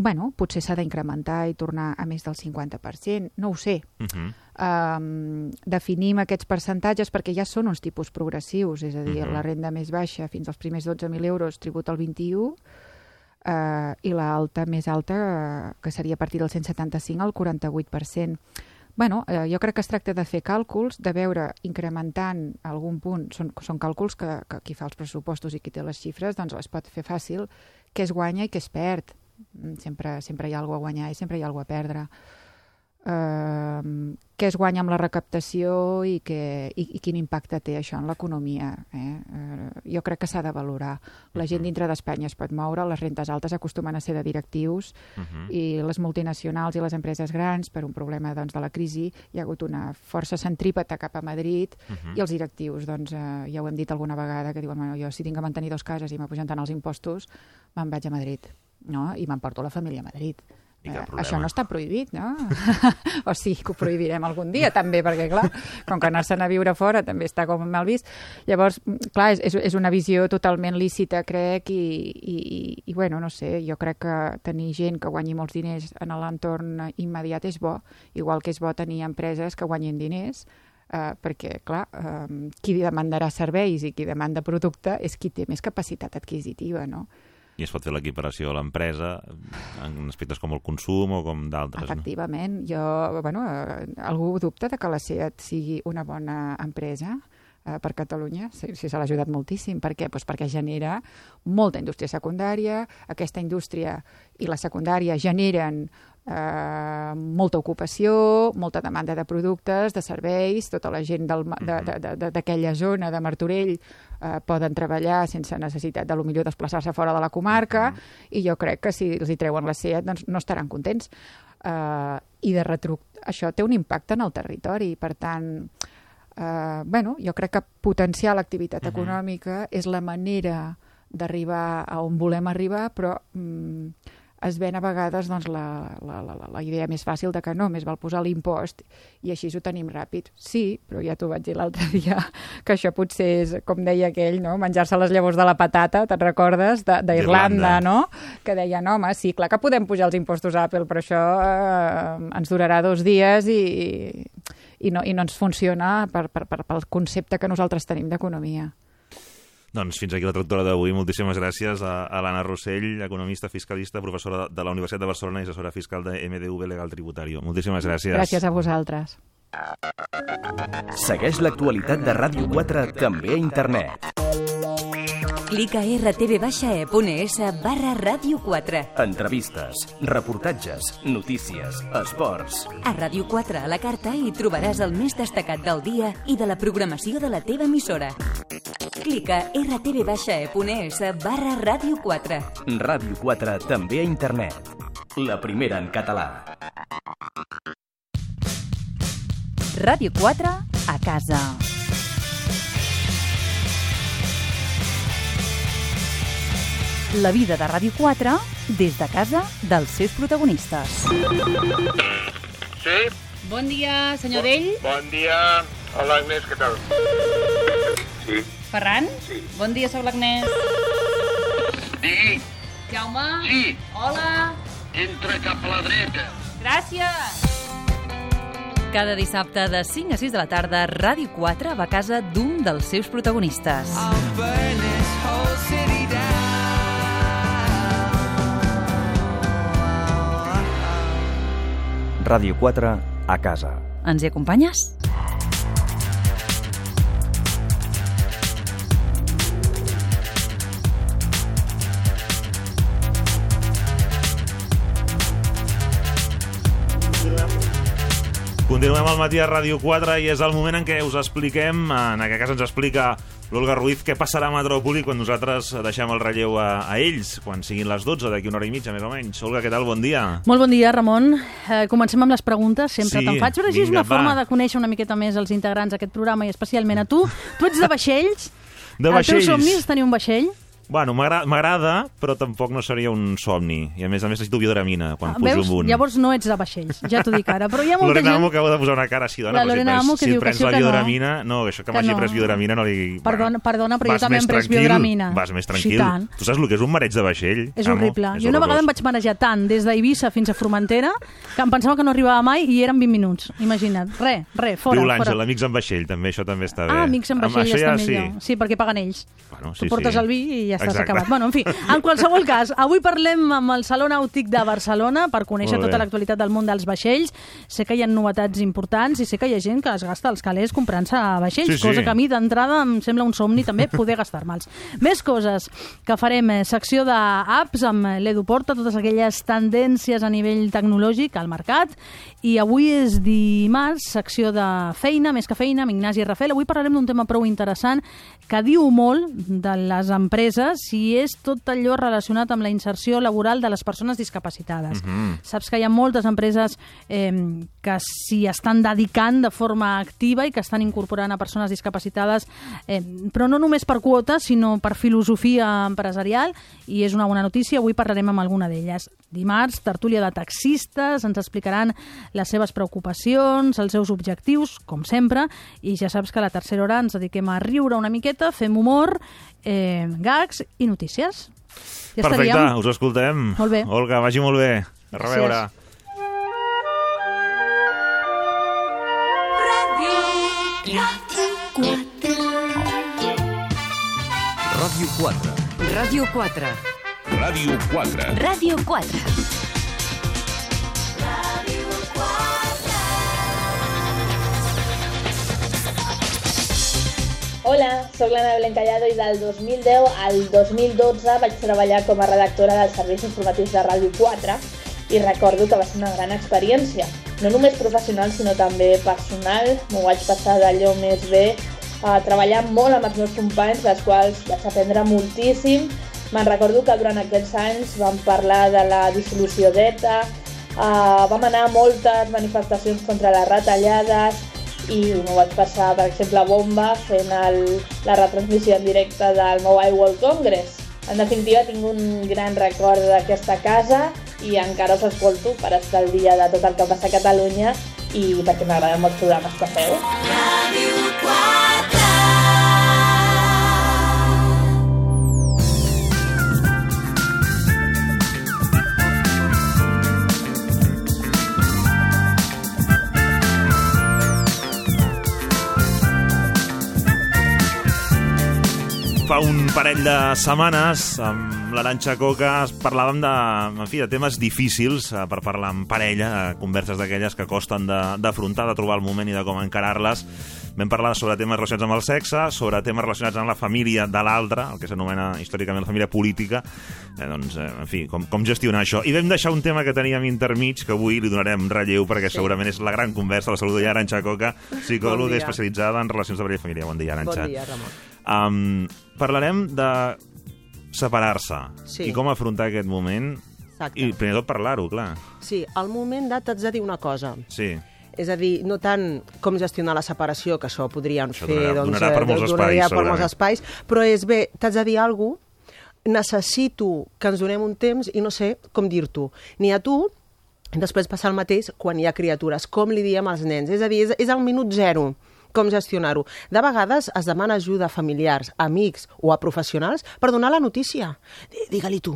Bueno, potser s'ha d'incrementar i tornar a més del 50%, no ho sé, Uh -huh. um, definim aquests percentatges perquè ja són uns tipus progressius, és a dir, Mhm. la renda més baixa fins als primers 12.000 euros tributa el 21 uh, i l'alta més alta, uh, que seria a partir del 175, el 48%. bueno, eh, jo crec que es tracta de fer càlculs, de veure incrementant algun punt, són, són càlculs que, que qui fa els pressupostos i qui té les xifres doncs les pot fer fàcil, què es guanya i què es perd. Mm, Sempre, sempre hi ha alguna a guanyar i sempre hi ha alguna a perdre eh, què es guanya amb la recaptació i, que, i, i quin impacte té això en l'economia. Eh? Eh, jo crec que s'ha de valorar. La gent dintre d'Espanya es pot moure, les rentes altes acostumen a ser de directius Uh -huh. i les multinacionals i les empreses grans, per un problema doncs, de la crisi, hi ha hagut una força centrípeta cap a Madrid Uh -huh. i els directius, doncs, eh, ja ho hem dit alguna vegada, que diuen, bueno, jo si tinc que mantenir dos cases i m'apugen tant els impostos, me'n vaig a Madrid, no? I m'emporto la família a Madrid. Eh, això no està prohibit, no? o sí, que ho prohibirem algun dia, també, perquè, clar, com que anar-se'n a viure fora també està com mal vist. Llavors, clar, és, és, una visió totalment lícita, crec, i, i, i, i, bueno, no sé, jo crec que tenir gent que guanyi molts diners en l'entorn immediat és bo, igual que és bo tenir empreses que guanyin diners, eh, perquè, clar, eh, qui demandarà serveis i qui demanda producte és qui té més capacitat adquisitiva, no? I es pot fer l'equiparació a l'empresa en aspectes com el consum o com d'altres, no? Efectivament. Jo, bueno, eh, algú dubta de que la SEAT sigui una bona empresa eh, per Catalunya? Sí, sí se l'ha ajudat moltíssim. Per què? Pues perquè genera molta indústria secundària, aquesta indústria i la secundària generen eh, molta ocupació, molta demanda de productes, de serveis, tota la gent del ma- de- de- de- de- d'aquella zona de Martorell eh, poden treballar sense necessitat de lo millor desplaçar-se fora de la comarca i jo crec que si els hi treuen la SEAT doncs no estaran contents. Uh, I de retruc, això té un impacte en el territori, per tant, uh, bueno, jo crec que potenciar l'activitat Mhm. econòmica és la manera d'arribar a on volem arribar, però mm, es ven a vegades doncs, la, la, la, la idea més fàcil de que no, més val posar l'impost i així ho tenim ràpid. Sí, però ja t'ho vaig dir l'altre dia, que això potser és, com deia aquell, no? menjar-se les llavors de la patata, te'n recordes? De- D'Irlanda. No? Que deien, home, sí, clar que podem pujar els impostos a Apple, però això eh, ens durarà dos dies i, i no, i no ens funciona per, per, per, pel concepte que nosaltres tenim d'economia. Doncs fins aquí la traductora d'avui. Moltíssimes gràcies a, a l'Anna Rossell, economista, fiscalista, professora de la Universitat de Barcelona i assessora fiscal de MDV Legal Tributario. Moltíssimes gràcies. Gràcies a vosaltres. Segueix l'actualitat de Ràdio 4 també a internet. Clica rtv-e.es barra Ràdio 4. Entrevistes, reportatges, notícies, esports. A Ràdio 4 a la carta hi trobaràs el més destacat del dia i de la programació de la teva emissora. Clica rtv-e.es barra Ràdio 4. Ràdio 4 també a internet. La primera en català. Ràdio 4 a casa. La vida de Ràdio 4 des de casa dels seus protagonistes. Sí, Bon dia, senyor Dell. bon dia. Hola, Agnès, què tal? Sí. Ferran? Sí. Bon dia, sóc l'Agnès. Digui, Jaume? sí, Hola. entra cap a la dreta. Gràcies. Cada dissabte de 5 a 6 de la tarda, Ràdio 4 va a casa d'un dels seus protagonistes. Ràdio 4 a casa. Ens hi acompanyes? Continuem al matí a Ràdio 4 i és el moment en què us expliquem, en aquest cas ens explica l'Olga Ruiz, què passarà a Metròpoli quan nosaltres deixem el relleu a, a ells, quan siguin les 12, d'aquí una hora i mitja, més o menys. Olga, què tal? Bon dia. Molt bon dia, Ramon. Eh, comencem amb les preguntes, sempre Sí, te'n faig, però així és una forma va. de conèixer una miqueta més els integrants d'aquest programa i especialment a tu. Tu ets de vaixells? De El vaixells. teu somni és tenir un vaixell? Bueno, m'agra- m'agrada, però tampoc no seria un somni. I a més a més necessito biodramina quan Ah, pujo Veus? amunt. Llavors no ets de vaixells, ja t'ho dic ara. Però hi ha molta Lorena gent... Amo acaba de posar una cara així, dona, La Lorena si, Amo prens, que si diu que sí la que no. biodramina... No, això que Que m'hagi no. pres biodramina no li... Perdona, perdona, però jo també em pres biodramina. Vas més Sí, tranquil. tant. tu saps el que és un mareig de vaixell? És Amo? horrible. És jo una vegada em vaig manejar tant des d'Eivissa fins a Formentera que em pensava que no arribava mai i eren 20 minuts. Imagina't. Re, re, fora. Diu l'Àngel, amics en vaixell, també, això també està bé. Ah, amics en vaixell està millor. Sí. Sí, perquè paguen ells. Bueno, tu sí, portes sí. el vi i ja estàs Exacte. acabat. Bueno, en fi, en qualsevol cas, avui parlem amb el Saló Nàutic de Barcelona per conèixer tota l'actualitat del món dels vaixells. Sé que hi ha novetats importants i sé que hi ha gent que es gasta els calés comprant-se vaixells, Sí, sí. cosa que a mi d'entrada em sembla un somni també poder gastar-me'ls. Més coses que farem, eh, secció d'apps amb l'Edu Porta, totes aquelles tendències a nivell tecnològic al mercat i avui és dimarts, secció de feina, més que feina, amb Ignasi Rafel. Avui parlarem d'un tema prou interessant que diu molt de les empreses i és tot allò relacionat amb la inserció laboral de les persones discapacitades. Saps que hi ha moltes empreses eh, que s'hi estan dedicant de forma activa i que estan incorporant a persones discapacitades, eh, però no només per quota, sinó per filosofia empresarial, i és una bona notícia. Avui parlarem amb alguna d'elles. Dimarts, tertúlia de taxistes, ens explicaran les seves preocupacions, els seus objectius, com sempre, i ja saps que a la tercera hora ens dediquem a riure una miqueta, fem humor, eh, gags i notícies. Ja Perfecte, estaríem. us escoltem. Molt bé. Olga, vagi molt bé. A Gràcies. reveure. Ràdio 4. Ràdio 4. Ràdio 4. Ràdio 4. Hola, sóc l'Anna Belén Callado i del 2010 al 2012 vaig treballar com a redactora dels serveis informatius de Ràdio 4 i recordo que va ser una gran experiència, no només professional sinó també personal. M'ho vaig passar d'allò més bé, eh, treballant molt amb els meus companys, dels quals vaig aprendre moltíssim. Me'n recordo que durant aquests anys vam parlar de la dissolució d'ETA, eh, vam anar a moltes manifestacions contra les retallades, i m'ho vaig passar, per exemple, bomba fent el, la retransmissió en directe del Mobile World Congress. En definitiva, tinc un gran record d'aquesta casa i encara us escolto per estar al dia de tot el que passa a Catalunya i perquè m'agraden molts programes que feu. Fa un parell de setmanes, amb l'Aranxa Coca, parlàvem de, en fi, de temes difícils eh, per parlar amb parella, eh, converses d'aquelles que costen de- d'afrontar, de, de trobar el moment i de com encarar-les. Vam parlar sobre temes relacionats amb el sexe, sobre temes relacionats amb la família de l'altre, el que s'anomena històricament la família política, eh, doncs, eh, en fi, com, com gestionar això. I vam deixar un tema que teníem intermig, que avui li donarem relleu, perquè sí. segurament és la gran conversa, la salut de Aranxa Coca, psicòloga Bon dia. especialitzada en relacions de parella i família. Bon dia, Aranxa. Bon dia, Ramon. Um, parlarem de separar-se Sí. i com afrontar aquest moment Exacte. i primer tot parlar-ho, clar. Sí, al moment de t'haig de dir una cosa. Sí. És a dir, no tant com gestionar la separació, que això podríem Això fer... donarà- doncs, donarà per eh, molts espais, per molts espais, però és bé, t'haig de dir alguna cosa, necessito que ens donem un temps i no sé com dir-t'ho. Ni a tu, després passa el mateix quan hi ha criatures. Com li diem als nens? És a dir, és, és el minut zero com gestionar-ho. De vegades es demana ajuda a familiars, amics o a professionals per donar la notícia. Di- Digue-li tu,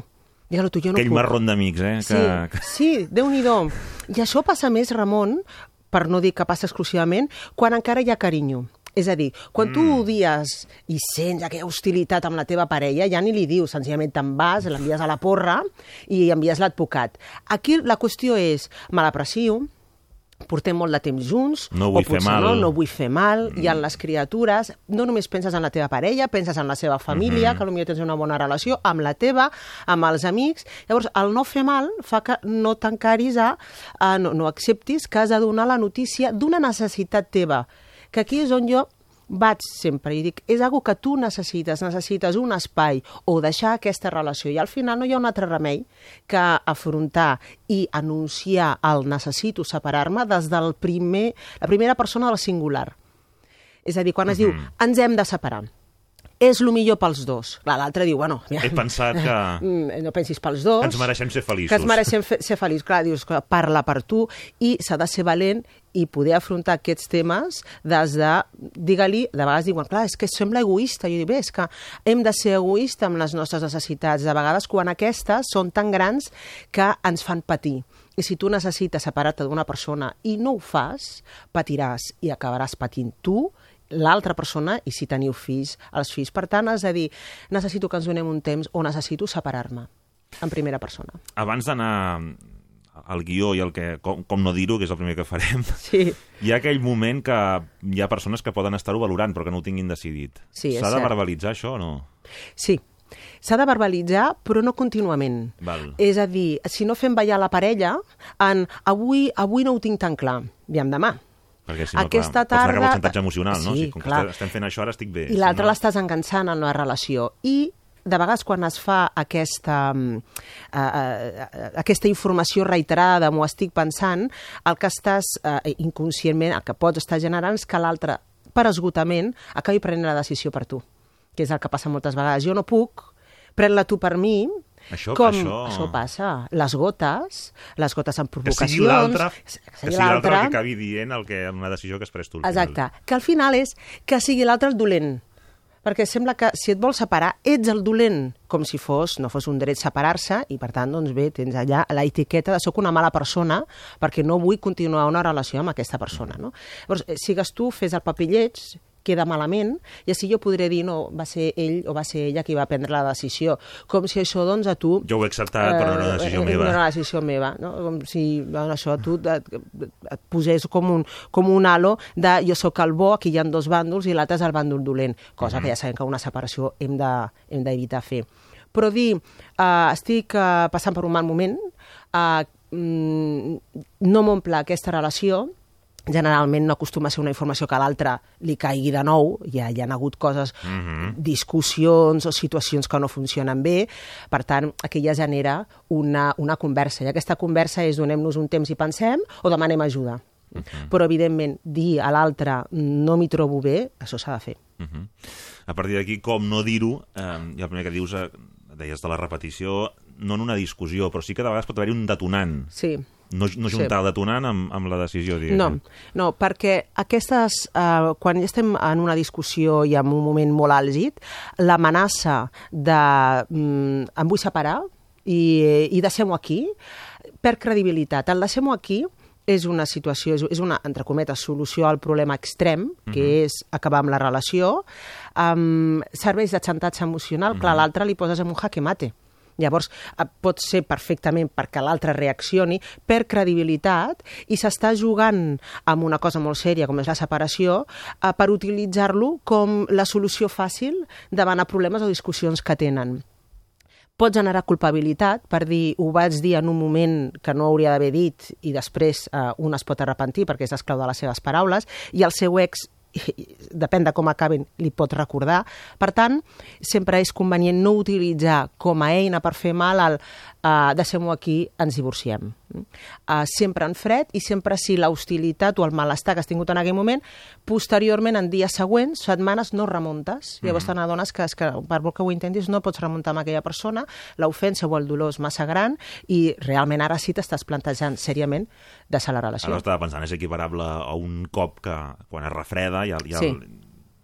digue-li tu, jo no Aquell puc. marron d'amics, eh? Que, Sí, que... sí déu-n'hi-do. I això passa més, Ramon, per no dir que passa exclusivament, quan encara hi ha carinyo. És a dir, quan mm. tu odies i sents aquella hostilitat amb la teva parella, ja ni li dius, senzillament te'n vas, l'envies a la porra i envies l'advocat. Aquí la qüestió és, me l'aprecio, portem molt de temps junts, No vull o potser fer mal. no, no vull fer mal, mm. i en les criatures, no només penses en la teva parella, penses en la seva família, mm -hmm. que potser tens una bona relació, amb la teva, amb els amics. Llavors, el no fer mal fa que no t'encaris a, a no, no acceptis que has de donar la notícia d'una necessitat teva, que aquí és on jo vaig sempre i dic, és algo que tu necessites, necessites un espai o deixar aquesta relació. I al final no hi ha un altre remei que afrontar i anunciar el necessito separar-me des del primer, la primera persona del singular. És a dir, quan es diu ens hem de separar, és el millor pels dos. Clar, l'altre diu, bueno... He pensat que Mm, no pensis pels dos. ens mereixem ser feliços. Que ens mereixem fe ser feliços. Clar, dius que parla per tu i s'ha de ser valent i poder afrontar aquests temes des de, digue-li, de vegades diuen, clar, és que sembla egoista. Jo dic, bé, és que hem de ser egoista amb les nostres necessitats, de vegades quan aquestes són tan grans que ens fan patir. I si tu necessites separar-te d'una persona i no ho fas, patiràs i acabaràs patint tu, l'altra persona i si teniu fills, els fills. Per tant, has de dir, necessito que ens donem un temps o necessito separar-me en primera persona. Abans d'anar al guió i el que, com, com no dir-ho, que és el primer que farem, Sí. hi ha aquell moment que hi ha persones que poden estar-ho valorant però que no ho tinguin decidit. Sí, és S'ha de verbalitzar això o no? Sí, s'ha de verbalitzar, però no contínuament. Val. És a dir, si no fem ballar la parella en avui, avui no ho tinc tan clar, aviam demà. Perquè si no, Aquesta clar, pots tarda- xantatge emocional, no? Sí, si, com clar. que estem fent això, ara estic bé. I l'altre no... l'estàs enganxant en la relació. I de vegades quan es fa aquesta, eh, eh, aquesta informació reiterada, m'ho estic pensant, el que estàs eh, inconscientment, el que pots estar generant és que l'altre, per esgotament, acabi prenent la decisió per tu, que és el que passa moltes vegades. Jo no puc, pren-la tu per mi, Això- com això- això passa. Les gotes, les gotes amb Que provocacions... que que sigui l'altre el l'altre. que acabi dient el que, una decisió que has pres tu. al final. Exacte. Que al final és que sigui l'altre el dolent. Perquè sembla que si et vols separar, ets el dolent, com si fos, no fos un dret separar-se, i per tant, doncs bé, tens allà la etiqueta de soc una mala persona perquè no vull continuar una relació amb aquesta persona. No? Llavors, eh, sigues tu, fes el paper lleig, queda malament, i així jo podré dir, no, va ser ell o va ser ella qui va prendre la decisió. Com si això, doncs, a tu... Jo ho he acceptat, però no era una decisió eh, meva. No era una decisió meva, no? Com si bueno, això a tu et, et posés com un, com un halo de jo sóc el bo, aquí hi ha dos bàndols i l'altre és el bàndol dolent, cosa que ja sabem que una separació hem de- hem d'evitar fer. Però dir, uh, estic uh, passant per un mal moment, uh, mm, no m'omple aquesta relació, generalment no acostuma a ser una informació que a l'altre li caigui de nou, ja hi ha hagut coses, discussions o situacions que no funcionen bé, per tant, aquí ja genera una, una conversa, i aquesta conversa és donem-nos un temps i pensem o demanem ajuda. Però, evidentment, dir a l'altre no m'hi trobo bé, això s'ha de fer. Uh -huh. A partir d'aquí, com no dir-ho, eh, i el primer que dius, eh, deies de la repetició, no en una discussió, però sí que de vegades pot haver-hi un detonant. Sí. No, no Sí. juntar el detonant amb, amb la decisió, diguem. No, no, perquè aquestes, eh, quan ja estem en una discussió i en un moment molt àlgid, l'amenaça de mm, em vull separar i, i deixem-ho aquí, perd credibilitat. El deixem-ho aquí és una situació, és, una, entre cometes, solució al problema extrem, que és acabar amb la relació, um, serveis de xantatge emocional, clar, Mhm. l'altre li poses en un jaque mate. Llavors, eh, pot ser perfectament perquè l'altre reaccioni per credibilitat i s'està jugant amb una cosa molt sèria com és la separació eh, per utilitzar-lo com la solució fàcil davant a problemes o discussions que tenen. Pot generar culpabilitat per dir ho vaig dir en un moment que no hauria d'haver dit i després eh, un es pot arrepentir perquè és esclau de les seves paraules i el seu ex depèn de com acaben, li pot recordar. Per tant, sempre és convenient no utilitzar com a eina per fer mal el uh, deixem-ho aquí, ens divorciem. Uh, sempre en fred i sempre si l'hostilitat o el malestar que has tingut en aquell moment, posteriorment, en dies següents, setmanes, no remuntes. Mhm. Llavors te n'adones que, que per molt que ho intentis no pots remuntar amb aquella persona, l'ofensa o el dolor és massa gran i realment ara sí t'estàs plantejant seriament deixar la relació. Ara estava pensant, és equiparable a un cop que quan es refreda ja, ja Sí.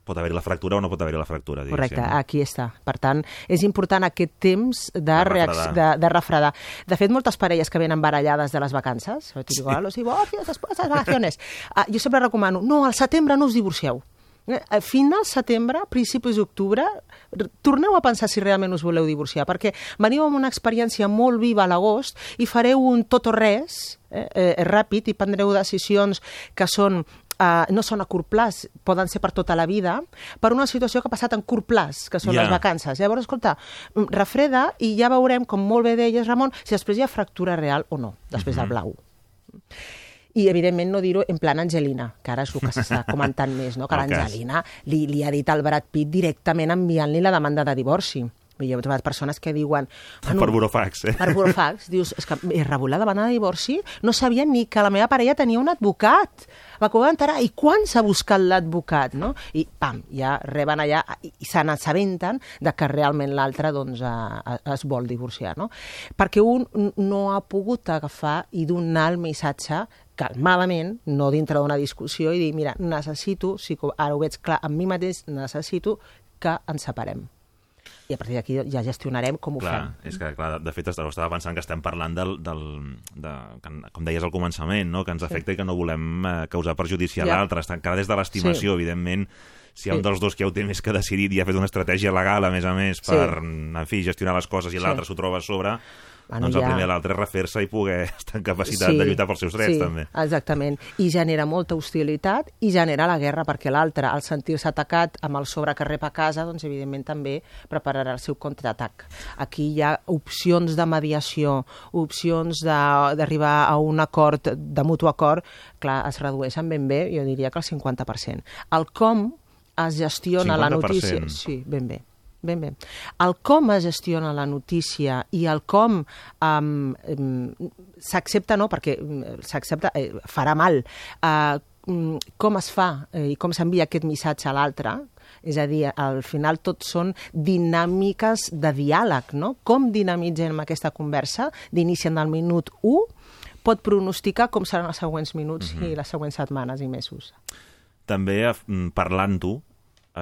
Pot haver-hi la fractura o no pot haver-hi la fractura. Correcte, aquí està. Per tant, és important aquest temps de, De refredar. de, de refredar. De fet, moltes parelles que venen barallades de les vacances, el típico, a los divorcios después de las vacaciones, uh, jo sempre recomano, no, al setembre no us divorcieu. Eh, A final setembre, principis d'octubre, torneu a pensar si realment us voleu divorciar, perquè veniu amb una experiència molt viva a l'agost i fareu un tot o res eh, eh, ràpid i prendreu decisions que són Uh, no són a curt plaç, poden ser per tota la vida, per una situació que ha passat en curt plaç, que són Ja. les vacances. Llavors, escolta, mm, refreda i ja veurem, com molt bé deies, Ramon, si després hi ha fractura real o no, després del blau. I, evidentment, no dir-ho en plan Angelina, que ara és el que s'està comentant més, no? que l'Angelina li, li ha dit al Brad Pitt directament enviant-li la demanda de divorci. Hi ha trobat persones que diuen... Per burofax, eh? Per burofax. Dius, és que he rebut la demanda de divorci, no sabia ni que la meva parella tenia un advocat. M'acabo d'enterar. I quan s'ha buscat l'advocat, no? I, pam, ja reben allà i, i se n'assabenten de que realment l'altre doncs, eh, es vol divorciar, no? Perquè un no ha pogut agafar i donar el missatge calmadament, no dintre d'una discussió, i dir, mira, necessito, si ara ho veig clar amb mi mateix, necessito que ens separem. I a partir d'aquí ja gestionarem com ho Clar, fem. és que, clar, de fet, estava estava pensant que estem parlant del, del, de, com deies al començament, no? que ens afecta i que no volem eh, causar perjudici a Ja. l'altre. Encara des de l'estimació, Sí. evidentment, si hi ha Sí. un dels dos que ja ho té més que decidit i ha fet una estratègia legal, a més a més, Sí. per, en fi, gestionar les coses i Sí. l'altre s'ho troba a sobre, Bueno, doncs el ja- primer de l'altre refer-se i poder estar en capacitat de lluitar pels seus drets, sí, també. exactament. I genera molta hostilitat i genera la guerra, perquè l'altre, al sentir-se atacat amb el sobre que rep a casa, doncs evidentment també prepararà el seu contraatac. Aquí hi ha opcions de mediació, opcions de- d'arribar a un acord, de mutu acord, clar, es redueixen ben bé, jo diria que el 50%. El com es gestiona la 50%. notícia... Sí, ben bé. Ben bé. El com es gestiona la notícia i el com um, um, s'accepta, no, perquè um, s'accepta, eh, farà mal, uh, com es fa eh, i com s'envia aquest missatge a l'altre, és a dir, al final tot són dinàmiques de diàleg, no? Com dinamitzem aquesta conversa d'inici en el minut 1 pot pronosticar com seran els següents minuts Mhm. i les següents setmanes i mesos. També, eh, mm, parlant-ho,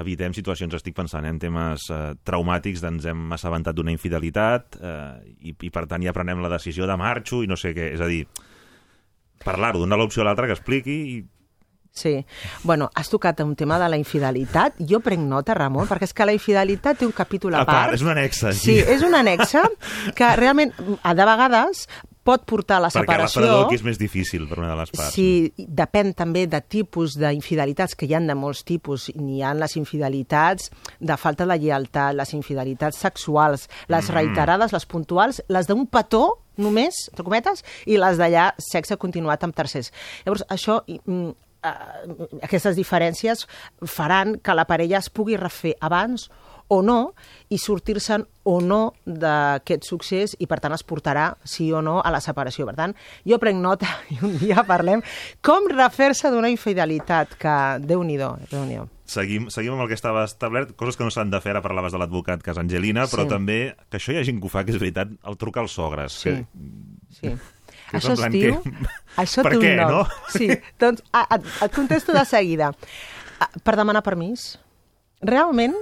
evitem situacions, estic pensant eh, en temes eh, traumàtics, doncs hem assabentat d'una infidelitat eh, i, i per tant ja prenem la decisió de marxo i no sé què, és a dir, parlar-ho, donar l'opció a l'altre que expliqui i Sí. Bueno, has tocat un tema de la infidelitat. Jo prenc nota, Ramon, perquè és que la infidelitat té un capítol a, A part, és un annexe, Sí, sí. és un annexe que realment, a de vegades, pot portar a la perquè separació... l'esperador aquí és més difícil per una de les parts. Sí, depèn també de tipus d'infidelitats, que hi han de molts tipus. N'hi ha les infidelitats de falta de lleialtat, les infidelitats sexuals, les Mm. reiterades, les puntuals, les d'un petó només, entre cometes, i les d'allà sexe continuat amb tercers. Llavors, això... mm, eh, aquestes diferències faran que la parella es pugui refer abans o no i sortir-se'n o no d'aquest succés i per tant es portarà sí o no a la separació. Per tant, jo prenc nota i un dia parlem com refer-se d'una infidelitat que Déu-n'hi-do, déu nhi déu Seguim, seguim amb el que estava establert, coses que no s'han de fer, ara parlaves de l'advocat que és Angelina, però Sí. també, que això hi ha gent que ho fa, que és veritat, el trucar als sogres. Sí. Que, Sí. que és Això es diu... que- Això Per té un què, nom. no? Sí, doncs a, a, et contesto de seguida. A, per demanar permís. Realment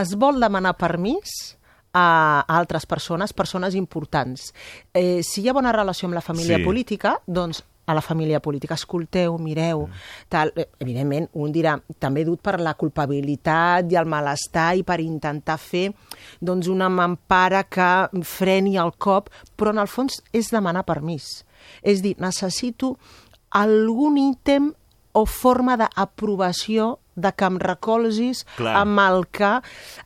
es vol demanar permís a, altres persones, persones importants. Eh, si hi ha bona relació amb la família Sí. política, doncs a la família política, escolteu, mireu, tal. Eh, Evidentment, un dirà, també dut per la culpabilitat i el malestar i per intentar fer doncs, una mampara que freni el cop, però en el fons és demanar permís. És dir, necessito algun ítem o forma d'aprovació de que em recolzis Clar. amb el que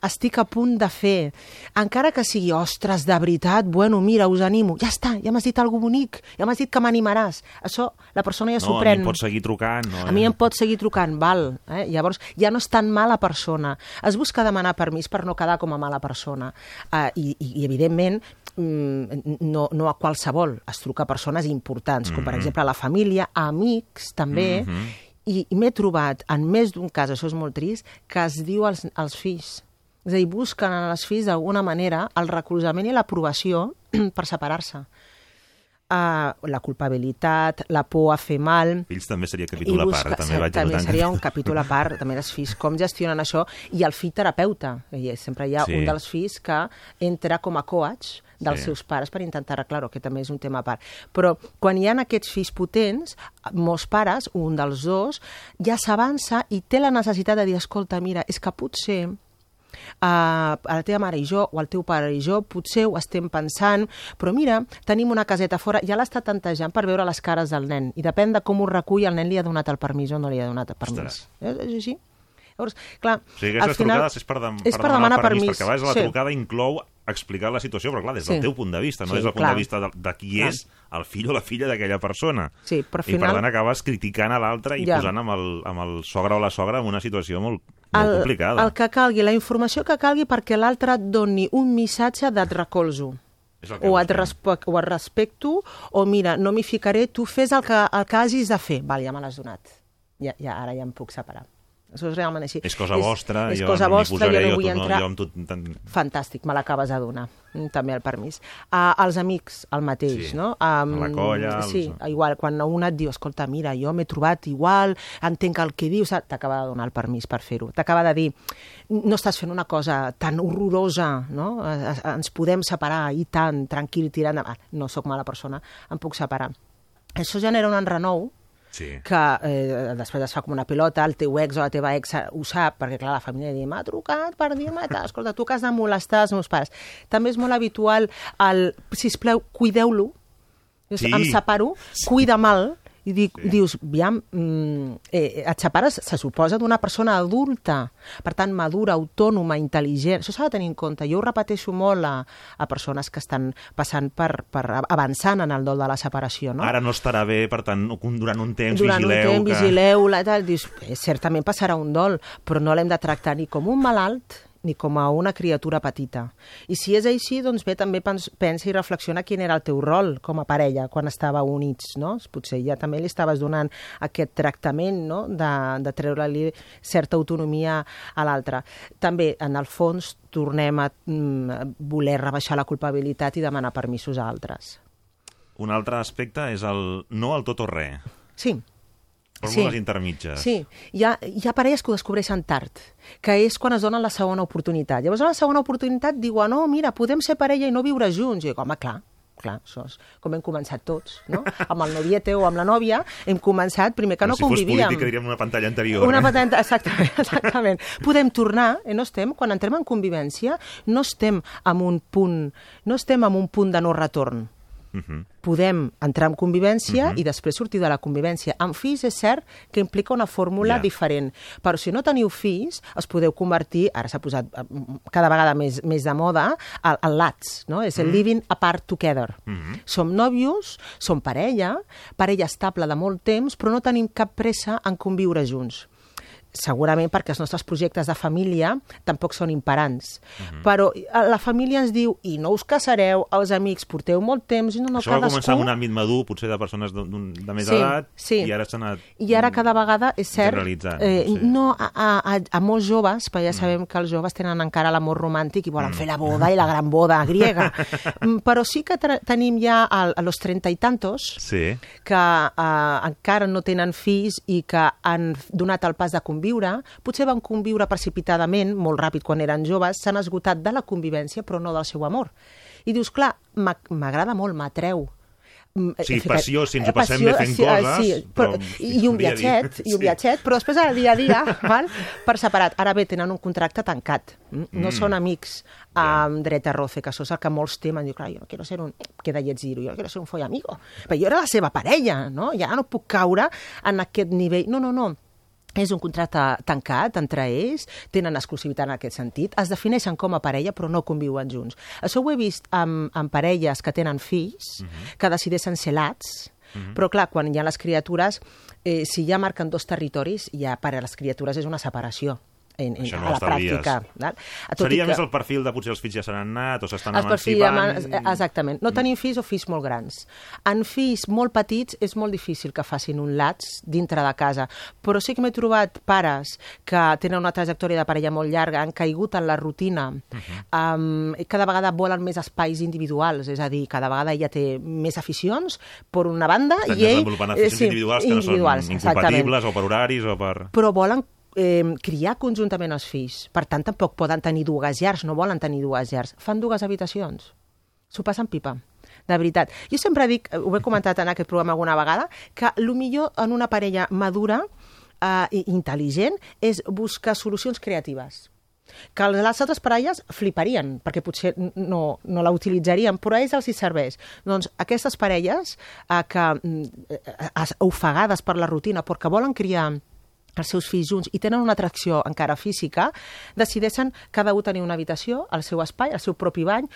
estic a punt de fer. Encara que sigui, ostres, de veritat, bueno, mira, us animo. Ja està, ja m'has dit alguna bonic, ja m'has dit que m'animaràs. Això la persona ja s'ho No, a mi pren. em pots seguir trucant. No, A mi em pot seguir trucant, val. Eh? Llavors, ja no és tan mala persona. Es busca demanar permís per no quedar com a mala persona. Uh, i, i, I, evidentment, mm, no, no a qualsevol. Es truca a persones importants, com per Mhm. exemple a la família, a amics, també, Mhm. I, i m'he trobat en més d'un cas, això és molt trist, que es diu als, als fills. És a dir, busquen als fills d'alguna manera el recolzament i l'aprovació per separar-se. Uh, la culpabilitat, la por a fer mal, Fills també seria capítol a part, també vaig també notant. seria un capítol a part, també dels fills, com gestionen això, i el fill terapeuta. Sempre hi ha Sí. un dels fills que entra com a coach dels Sí. seus pares per intentar arreglar-ho, que també és un tema a part. Però quan hi ha aquests fills potents, molts pares, un dels dos, ja s'avança i té la necessitat de dir, escolta, mira, és que potser uh, a la teva mare i jo, o al teu pare i jo, potser ho estem pensant, però mira, tenim una caseta fora, ja l'està tantejant per veure les cares del nen, i depèn de com ho recull, el nen li ha donat el permís o no li ha donat el permís. Ostres. És, és així? Llavors, clar, O sigui, al final... és per, dem és per demanar permís, perquè a vegades la sí. trucada inclou explicar la situació, però clar, des del Sí. teu punt de vista, no Sí, des del punt clar. de vista de, de qui Clar. és el fill o la filla d'aquella persona. Sí, però al I per final- tant acabes criticant a l'altre i Ja. posant amb el, amb el sogre o la sogra en una situació molt, molt el, complicada. el que calgui, la informació que calgui perquè l'altre et doni un missatge de recolzo. O et, o et respecto, o mira, no m'hi ficaré, tu fes el que, el que hagis de fer. Val, ja me l'has donat. Ja, ja, ara ja em puc separar. Això és realment així. És cosa vostra, és jo cosa no vostra, posaré, jo no jo, vull no, entrar. jo amb tu... Tan... Fantàstic, me l'acabes de donar. Mm, També el permís. Uh, els amics, el mateix, Sí, no? a la colla, els- Sí, igual, quan un et diu, escolta, mira, jo m'he trobat igual, entenc el que dius, ah, t'acaba de donar el permís per fer-ho. T'acaba de dir, no estàs fent una cosa tan horrorosa, no? Ens podem separar, i tant, tranquil, tirant endavant. No sóc mala persona, em puc separar. Això genera un enrenou, Sí. que eh, després es fa com una pilota, el teu ex o la teva ex ho sap, perquè clar, la família diu, m'ha trucat per dir-me escolta, tu que has de molestar els meus pares. També és molt habitual el, sisplau, cuideu-lo, Sí. em separo, cuida mal, i dic, sí. dius, aviam, mm, eh, et separes, se suposa, d'una persona adulta, per tant, madura, autònoma, intel·ligent, això s'ha de tenir en compte. Jo ho repeteixo molt a, a persones que estan passant per, per avançant en el dol de la separació, no? Ara no estarà bé, per tant, durant un temps durant vigileu un temps, que... vigileu, la, tal, dius, eh, certament passarà un dol, però no l'hem de tractar ni com un malalt ni com a una criatura petita. I si és així, doncs bé, també pens, pensa i reflexiona quin era el teu rol com a parella quan estava units, no? Potser ja també li estaves donant aquest tractament, no?, de, de treure-li certa autonomia a l'altre. També, en el fons, tornem a mm, voler rebaixar la culpabilitat i demanar permisos a altres. Un altre aspecte és el no al tot o res. Sí, Fórmules intermitges. Sí, hi ha, hi ha parelles que ho descobreixen tard, que és quan es donen la segona oportunitat. Llavors, a la segona oportunitat diuen, no, mira, podem ser parella i no viure junts. I dic, home, clar, clar, això és com hem començat tots, no? amb el noviete o amb la nòvia, hem començat primer que Però no si fos convivíem. política, diríem una pantalla anterior. Una eh? patenta, exactament, exactament. Podem tornar, eh, no estem, quan entrem en convivència, no estem en un punt, no estem en un punt de no retorn. Uh -huh. Podem entrar en convivència Mhm. i després sortir de la convivència. Amb fills és cert que implica una fórmula Ja. diferent, però si no teniu fills, us podeu convertir, ara s'ha posat eh, cada vegada més, més de moda, al, al LATS, no? és el Mm. living apart together. Mhm. Som nòvios, som parella, parella estable de molt temps, però no tenim cap pressa en conviure junts segurament perquè els nostres projectes de família tampoc són imperants. Mhm. Però eh, la família ens diu, i no us casareu, els amics porteu molt temps, i no, no Això va cadascú... començar amb un àmbit madur, potser de persones d'un- de més Sí, edat, sí. i ara s'ha anat... I ara cada vegada, és cert, eh, sí. no a, a, a, molts joves, perquè ja sabem que els joves tenen encara l'amor romàntic i volen Mm. fer la boda i la gran boda griega. Mm, Però sí que tenim ja a, a los trenta i tantos Sí. que eh, encara no tenen fills i que han donat el pas de conviure, potser van conviure precipitadament, molt ràpid quan eren joves, s'han esgotat de la convivència però no del seu amor. I dius, clar, m'ag- m'agrada molt, m'atreu, mm, he Sí, ficat- passió, si ens ho eh, passem bé fent sí, eh, coses, sí, però, però i, un dia, viatget, i un sí. viatget, però després al dia a dia, val? per separat. Ara bé, tenen un contracte tancat. mm? No Mm. són amics amb dret a roce, que això és el que molts temen. Diu, clar, jo no quiero ser un... Queda lleig dir-ho, jo no quiero ser un follamigo. Però jo era la seva parella, no? Ja no puc caure en aquest nivell. No, no, no. És un contracte tancat entre ells, tenen exclusivitat en aquest sentit, es defineixen com a parella però no conviuen junts. Això ho he vist amb, amb parelles que tenen fills, que decideixen ser lats, però clar, quan hi ha les criatures, eh, si ja marquen dos territoris, ja per a les criatures és una separació en, en, no a la pràctica. Val? Tot Seria que- més el perfil de potser els fills ja se n'han anat o s'estan emancipant... eman- Exactament. No tenim fills o fills molt grans. En fills molt petits és molt difícil que facin un lats dintre de casa, però sí que m'he trobat pares que tenen una trajectòria de parella molt llarga, han caigut en la rutina, um, cada vegada volen més espais individuals, és a dir, cada vegada ella té més aficions, per una banda, Estan i ell... desenvolupant eh, aficions individuals que no són exactament. incompatibles o per horaris o per... Però volen eh, criar conjuntament els fills. Per tant, tampoc poden tenir dues llars, no volen tenir dues llars. Fan dues habitacions. S'ho passen pipa. De veritat. Jo sempre dic, eh, ho he comentat en aquest programa alguna vegada, que el millor en una parella madura eh, i intel·ligent és buscar solucions creatives que les altres parelles fliparien, perquè potser no, no la utilitzarien, però a ells els hi serveix. Doncs aquestes parelles eh, que mm, eh, es- ofegades per la rutina, perquè volen criar els seus fills junts i tenen una atracció encara física, decideixen cada un tenir una habitació, el seu espai, el seu propi bany,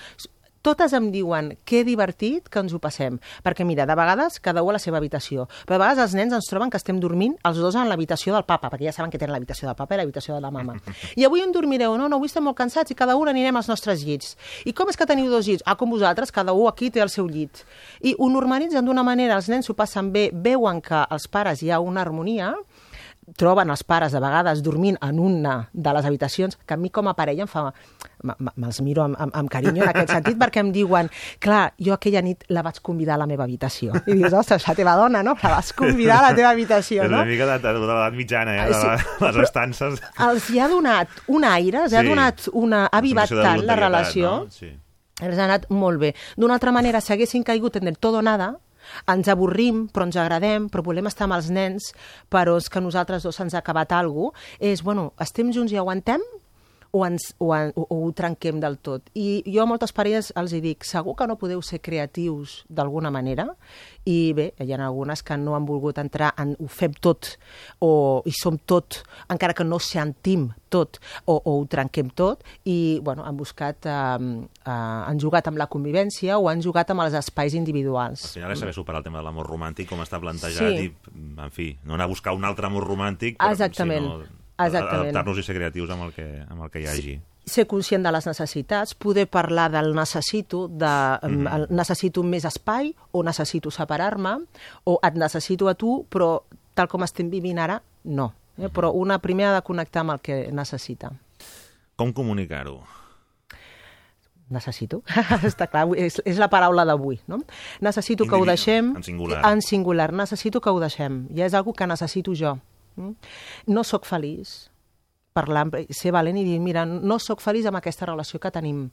totes em diuen que divertit que ens ho passem. Perquè, mira, de vegades cada un a la seva habitació. Però de vegades els nens ens troben que estem dormint els dos en l'habitació del papa, perquè ja saben que tenen l'habitació del papa i l'habitació de la mama. I avui en dormireu, no, no, avui estem molt cansats i cada un anirem als nostres llits. I com és que teniu dos llits? Ah, com vosaltres, cada un aquí té el seu llit. I ho normalitzen d'una manera, els nens s'ho passen bé, veuen que els pares hi ha una harmonia, troben els pares de vegades dormint en una de les habitacions que a mi com a parella em fa... Me'ls miro amb, amb, amb carinyo en aquest sentit perquè em diuen, clar, jo aquella nit la vaig convidar a la meva habitació. I dius, ostres, la teva dona, no? La vas convidar a la teva habitació, És no? una mica de, de, de l'edat mitjana, eh? De sí. les estances... Els hi ha donat un aire, els hi ha Sí. donat una... ha avivat tant la relació No? Sí. els ha anat molt bé. D'una altra manera, si haguessin caigut en el tot o nada, ens avorrim, però ens agradem, però volem estar amb els nens, però és que nosaltres dos se'ns ha acabat alguna cosa, és, bueno, estem junts i aguantem o, ens, o, o, o ho trenquem del tot. I jo a moltes parelles els hi dic, segur que no podeu ser creatius d'alguna manera, i bé, hi ha algunes que no han volgut entrar en ho fem tot, o hi som tot, encara que no sentim tot, o, o ho trenquem tot, i bueno, han buscat, eh, eh, han jugat amb la convivència o han jugat amb els espais individuals. Al final és saber superar el tema de l'amor romàntic, com està plantejat, Sí. i, en fi, no anar a buscar un altre amor romàntic, però, Exactament. sinó. Adaptar-nos i ser creatius amb el que, amb el que hi hagi. ser conscient de les necessitats, poder parlar del necessito, de mm. el, necessito més espai, o necessito separar-me, o et necessito a tu, però tal com estem vivint ara, no. Eh? Però una primer ha de connectar amb el que necessita. Com comunicar-ho? Necessito. Està clar, és, és la paraula d'avui, no? Necessito que ho deixem... en singular. En singular. Necessito que ho deixem. Ja és algo que necessito jo. Mm? No sóc feliç parlar, ser valent i dir, mira, no sóc feliç amb aquesta relació que tenim,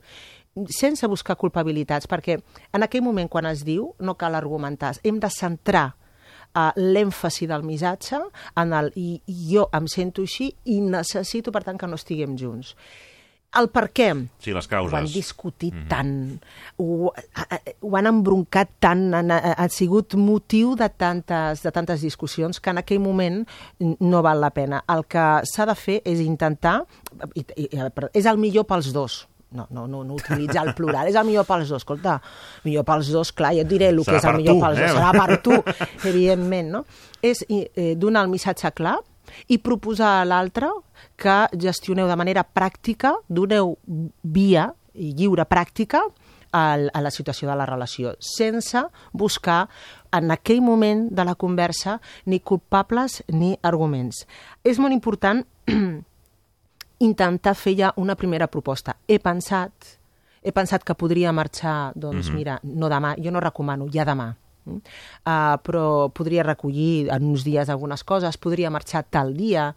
sense buscar culpabilitats, perquè en aquell moment quan es diu no cal argumentar, hem de centrar uh, l'èmfasi del missatge en el i jo em sento així i necessito, per tant, que no estiguem junts. El per què? Sí, les Ho han causes. discutit mm -hmm. tant, ho, ho han embroncat tant, han, ha, sigut motiu de tantes, de tantes discussions que en aquell moment no val la pena. El que s'ha de fer és intentar, i, i, és el millor pels dos, no, no, no, no utilitzar el plural, és el millor pels dos. Escolta, millor pels dos, clar, ja et diré el Serà que és el millor tu, pels dos, eh? serà per tu, evidentment, no? És eh, donar el missatge clar i proposar a l'altre que gestioneu de manera pràctica, doneu via i lliure pràctica al, a la situació de la relació, sense buscar en aquell moment de la conversa ni culpables ni arguments. És molt important intentar fer ja una primera proposta. He pensat, he pensat que podria marxar, doncs Mhm. mira, no demà, jo no recomano, ja demà. Uh, però podria recollir en uns dies algunes coses, podria marxar tal dia,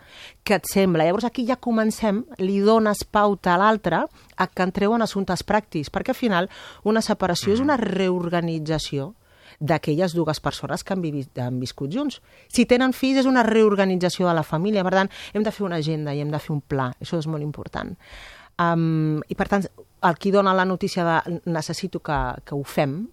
què et sembla? Llavors aquí ja comencem, li dones pauta a l'altre a que entreu en assumptes pràctics, perquè al final una separació és una reorganització d'aquelles dues persones que han, vivi, han viscut junts. Si tenen fills és una reorganització de la família, per tant, hem de fer una agenda i hem de fer un pla, això és molt important. Um, I per tant, el qui dona la notícia de necessito que, que ho fem,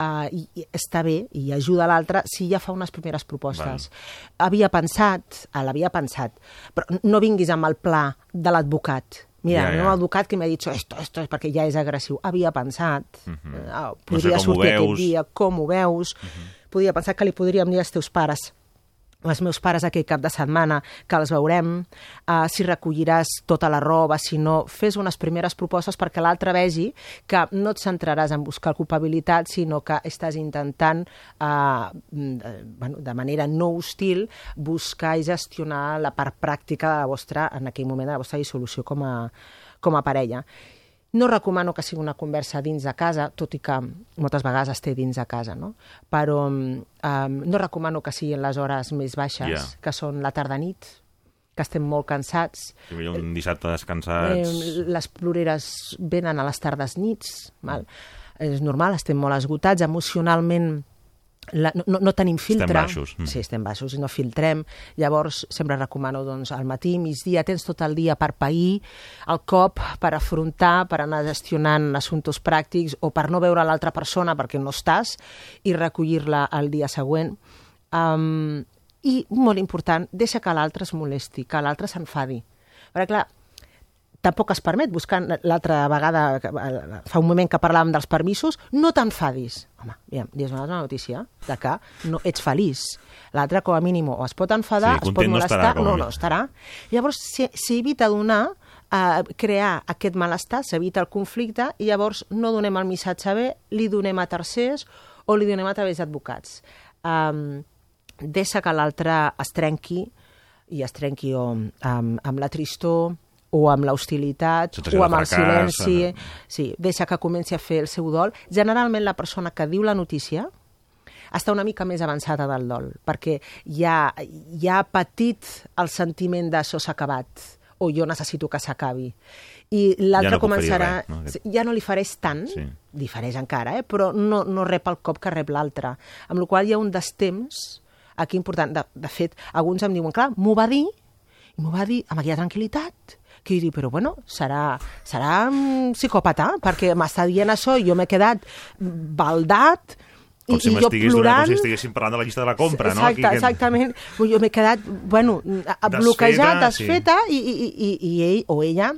uh, i, està bé i ajuda l'altre si ja fa unes primeres propostes. Val. Havia pensat, ah, l'havia pensat, però no vinguis amb el pla de l'advocat. Mira, Ja, ja, ja. ja. un advocat que m'ha dit esto, esto, perquè ja és agressiu. Havia pensat, uh Mhm. -huh. uh, No sé podria sortir veus. aquest dia, com ho veus, uh -huh. podria pensar que li podríem dir als teus pares els meus pares aquell cap de setmana, que els veurem, uh, si recolliràs tota la roba, si no, fes unes primeres propostes perquè l'altre vegi que no et centraràs en buscar culpabilitat, sinó que estàs intentant, uh, bueno, de manera no hostil, buscar i gestionar la part pràctica de la vostra, en aquell moment, de la vostra dissolució com a, com a parella. No recomano que sigui una conversa dins de casa, tot i que moltes vegades es té dins de casa, no? Però um, no recomano que siguin les hores més baixes, Ja. que són la tarda-nit, que estem molt cansats. Ha un dissabte descansats... Eh, les ploreres venen a les tardes nits, val? és normal, estem molt esgotats emocionalment, la, no, no tenim filtre. baixos. Mm. Sí, estem baixos i no filtrem. Llavors, sempre recomano doncs, al matí, migdia, tens tot el dia per pair, el cop per afrontar, per anar gestionant assumptes pràctics o per no veure l'altra persona perquè no estàs i recollir-la el dia següent. Um, I, molt important, deixa que l'altre es molesti, que l'altre s'enfadi. Perquè, clar, tampoc es permet, buscant l'altra vegada, fa un moment que parlàvem dels permisos, no t'enfadis. Home, has donat una notícia de que no ets feliç. L'altre, com a mínim, o es pot enfadar, Sí, es pot content no molestar, estarà, a no, no estarà. Llavors, si- s'evita donar eh, crear aquest malestar, s'evita el conflicte i llavors no donem el missatge bé, li donem a tercers o li donem a través d'advocats. Um, deixa que l'altre es trenqui i es trenqui o amb, amb la tristor o amb l'hostilitat o amb el silenci. eh. Sí, deixa que comenci a fer el seu dol. Generalment la persona que diu la notícia està una mica més avançada del dol, perquè ja, ja ha patit el sentiment de això s'ha acabat o jo necessito que s'acabi. I l'altre Ja no començarà... res, no? Aquest- Ja no li fareix tant, Sí. li fareix encara, eh? però no, no rep el cop que rep l'altre. Amb la qual hi ha un destemps aquí important. De, de fet, alguns em diuen, clar, m'ho va dir, i m'ho va dir amb aquella tranquil·litat, que jo dic, però bueno, serà, serà un psicòpata, perquè m'està dient això i jo m'he quedat baldat, i, Com si i jo m'estigués plorant... com si estiguéssim parlant de la llista de la compra, no? Exacte, Aquí que- exactament. Jo m'he quedat, bueno, bloquejat, desfeta, sí. i, i, i, i ell o ella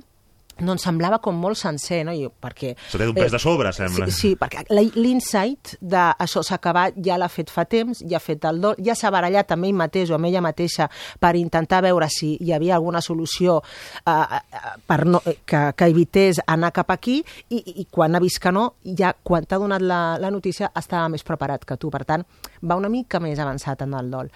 no em semblava com molt sencer, no? I, perquè, Se té un pes de sobre, sembla. Sí, sí perquè l'insight de això s'ha acabat ja l'ha fet fa temps, ja ha fet el dol, ja s'ha barallat amb ell mateix o amb ella mateixa per intentar veure si hi havia alguna solució uh, uh, per no, eh, que, que evités anar cap aquí i, i quan ha vist que no, ja quan t'ha donat la, la notícia estava més preparat que tu. Per tant, va una mica més avançat en el dol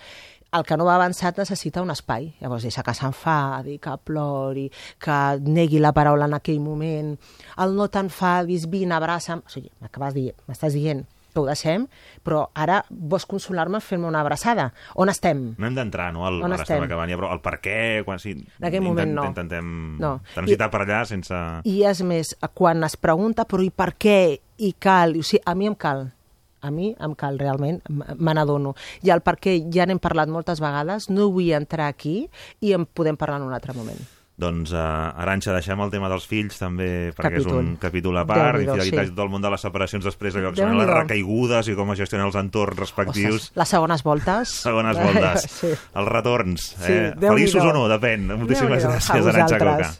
el que no va avançat necessita un espai. Llavors deixa que s'enfadi, que plori, que negui la paraula en aquell moment. El no t'enfadis, vine, abraça'm... O sigui, m'acabes de dir, m'estàs dient que ho deixem, però ara vols consolar-me fent-me una abraçada. On estem? No hem d'entrar, no? El, On ara estem estem? acabant ja, però el per què... Quan, sí, En aquell moment no. Intentem No. transitar per allà sense... I és més, quan es pregunta però i per què i cal, o sigui, a mi em cal, a mi em cal realment, me n'adono. I el per què ja n'hem parlat moltes vegades, no vull entrar aquí i en podem parlar en un altre moment. Doncs, uh, Aranxa, deixem el tema dels fills també, perquè és Capítol. un capítol a part, Déu-n'hi-do, infidelitat sí. el món de les separacions després, allò que són les recaigudes i com es gestionen els entorns respectius. Ostres, les segones voltes... Segones voltes. sí. Els retorns. Sí, eh? Feliços o no, depèn. Moltíssimes gràcies, Aranxa. Coca.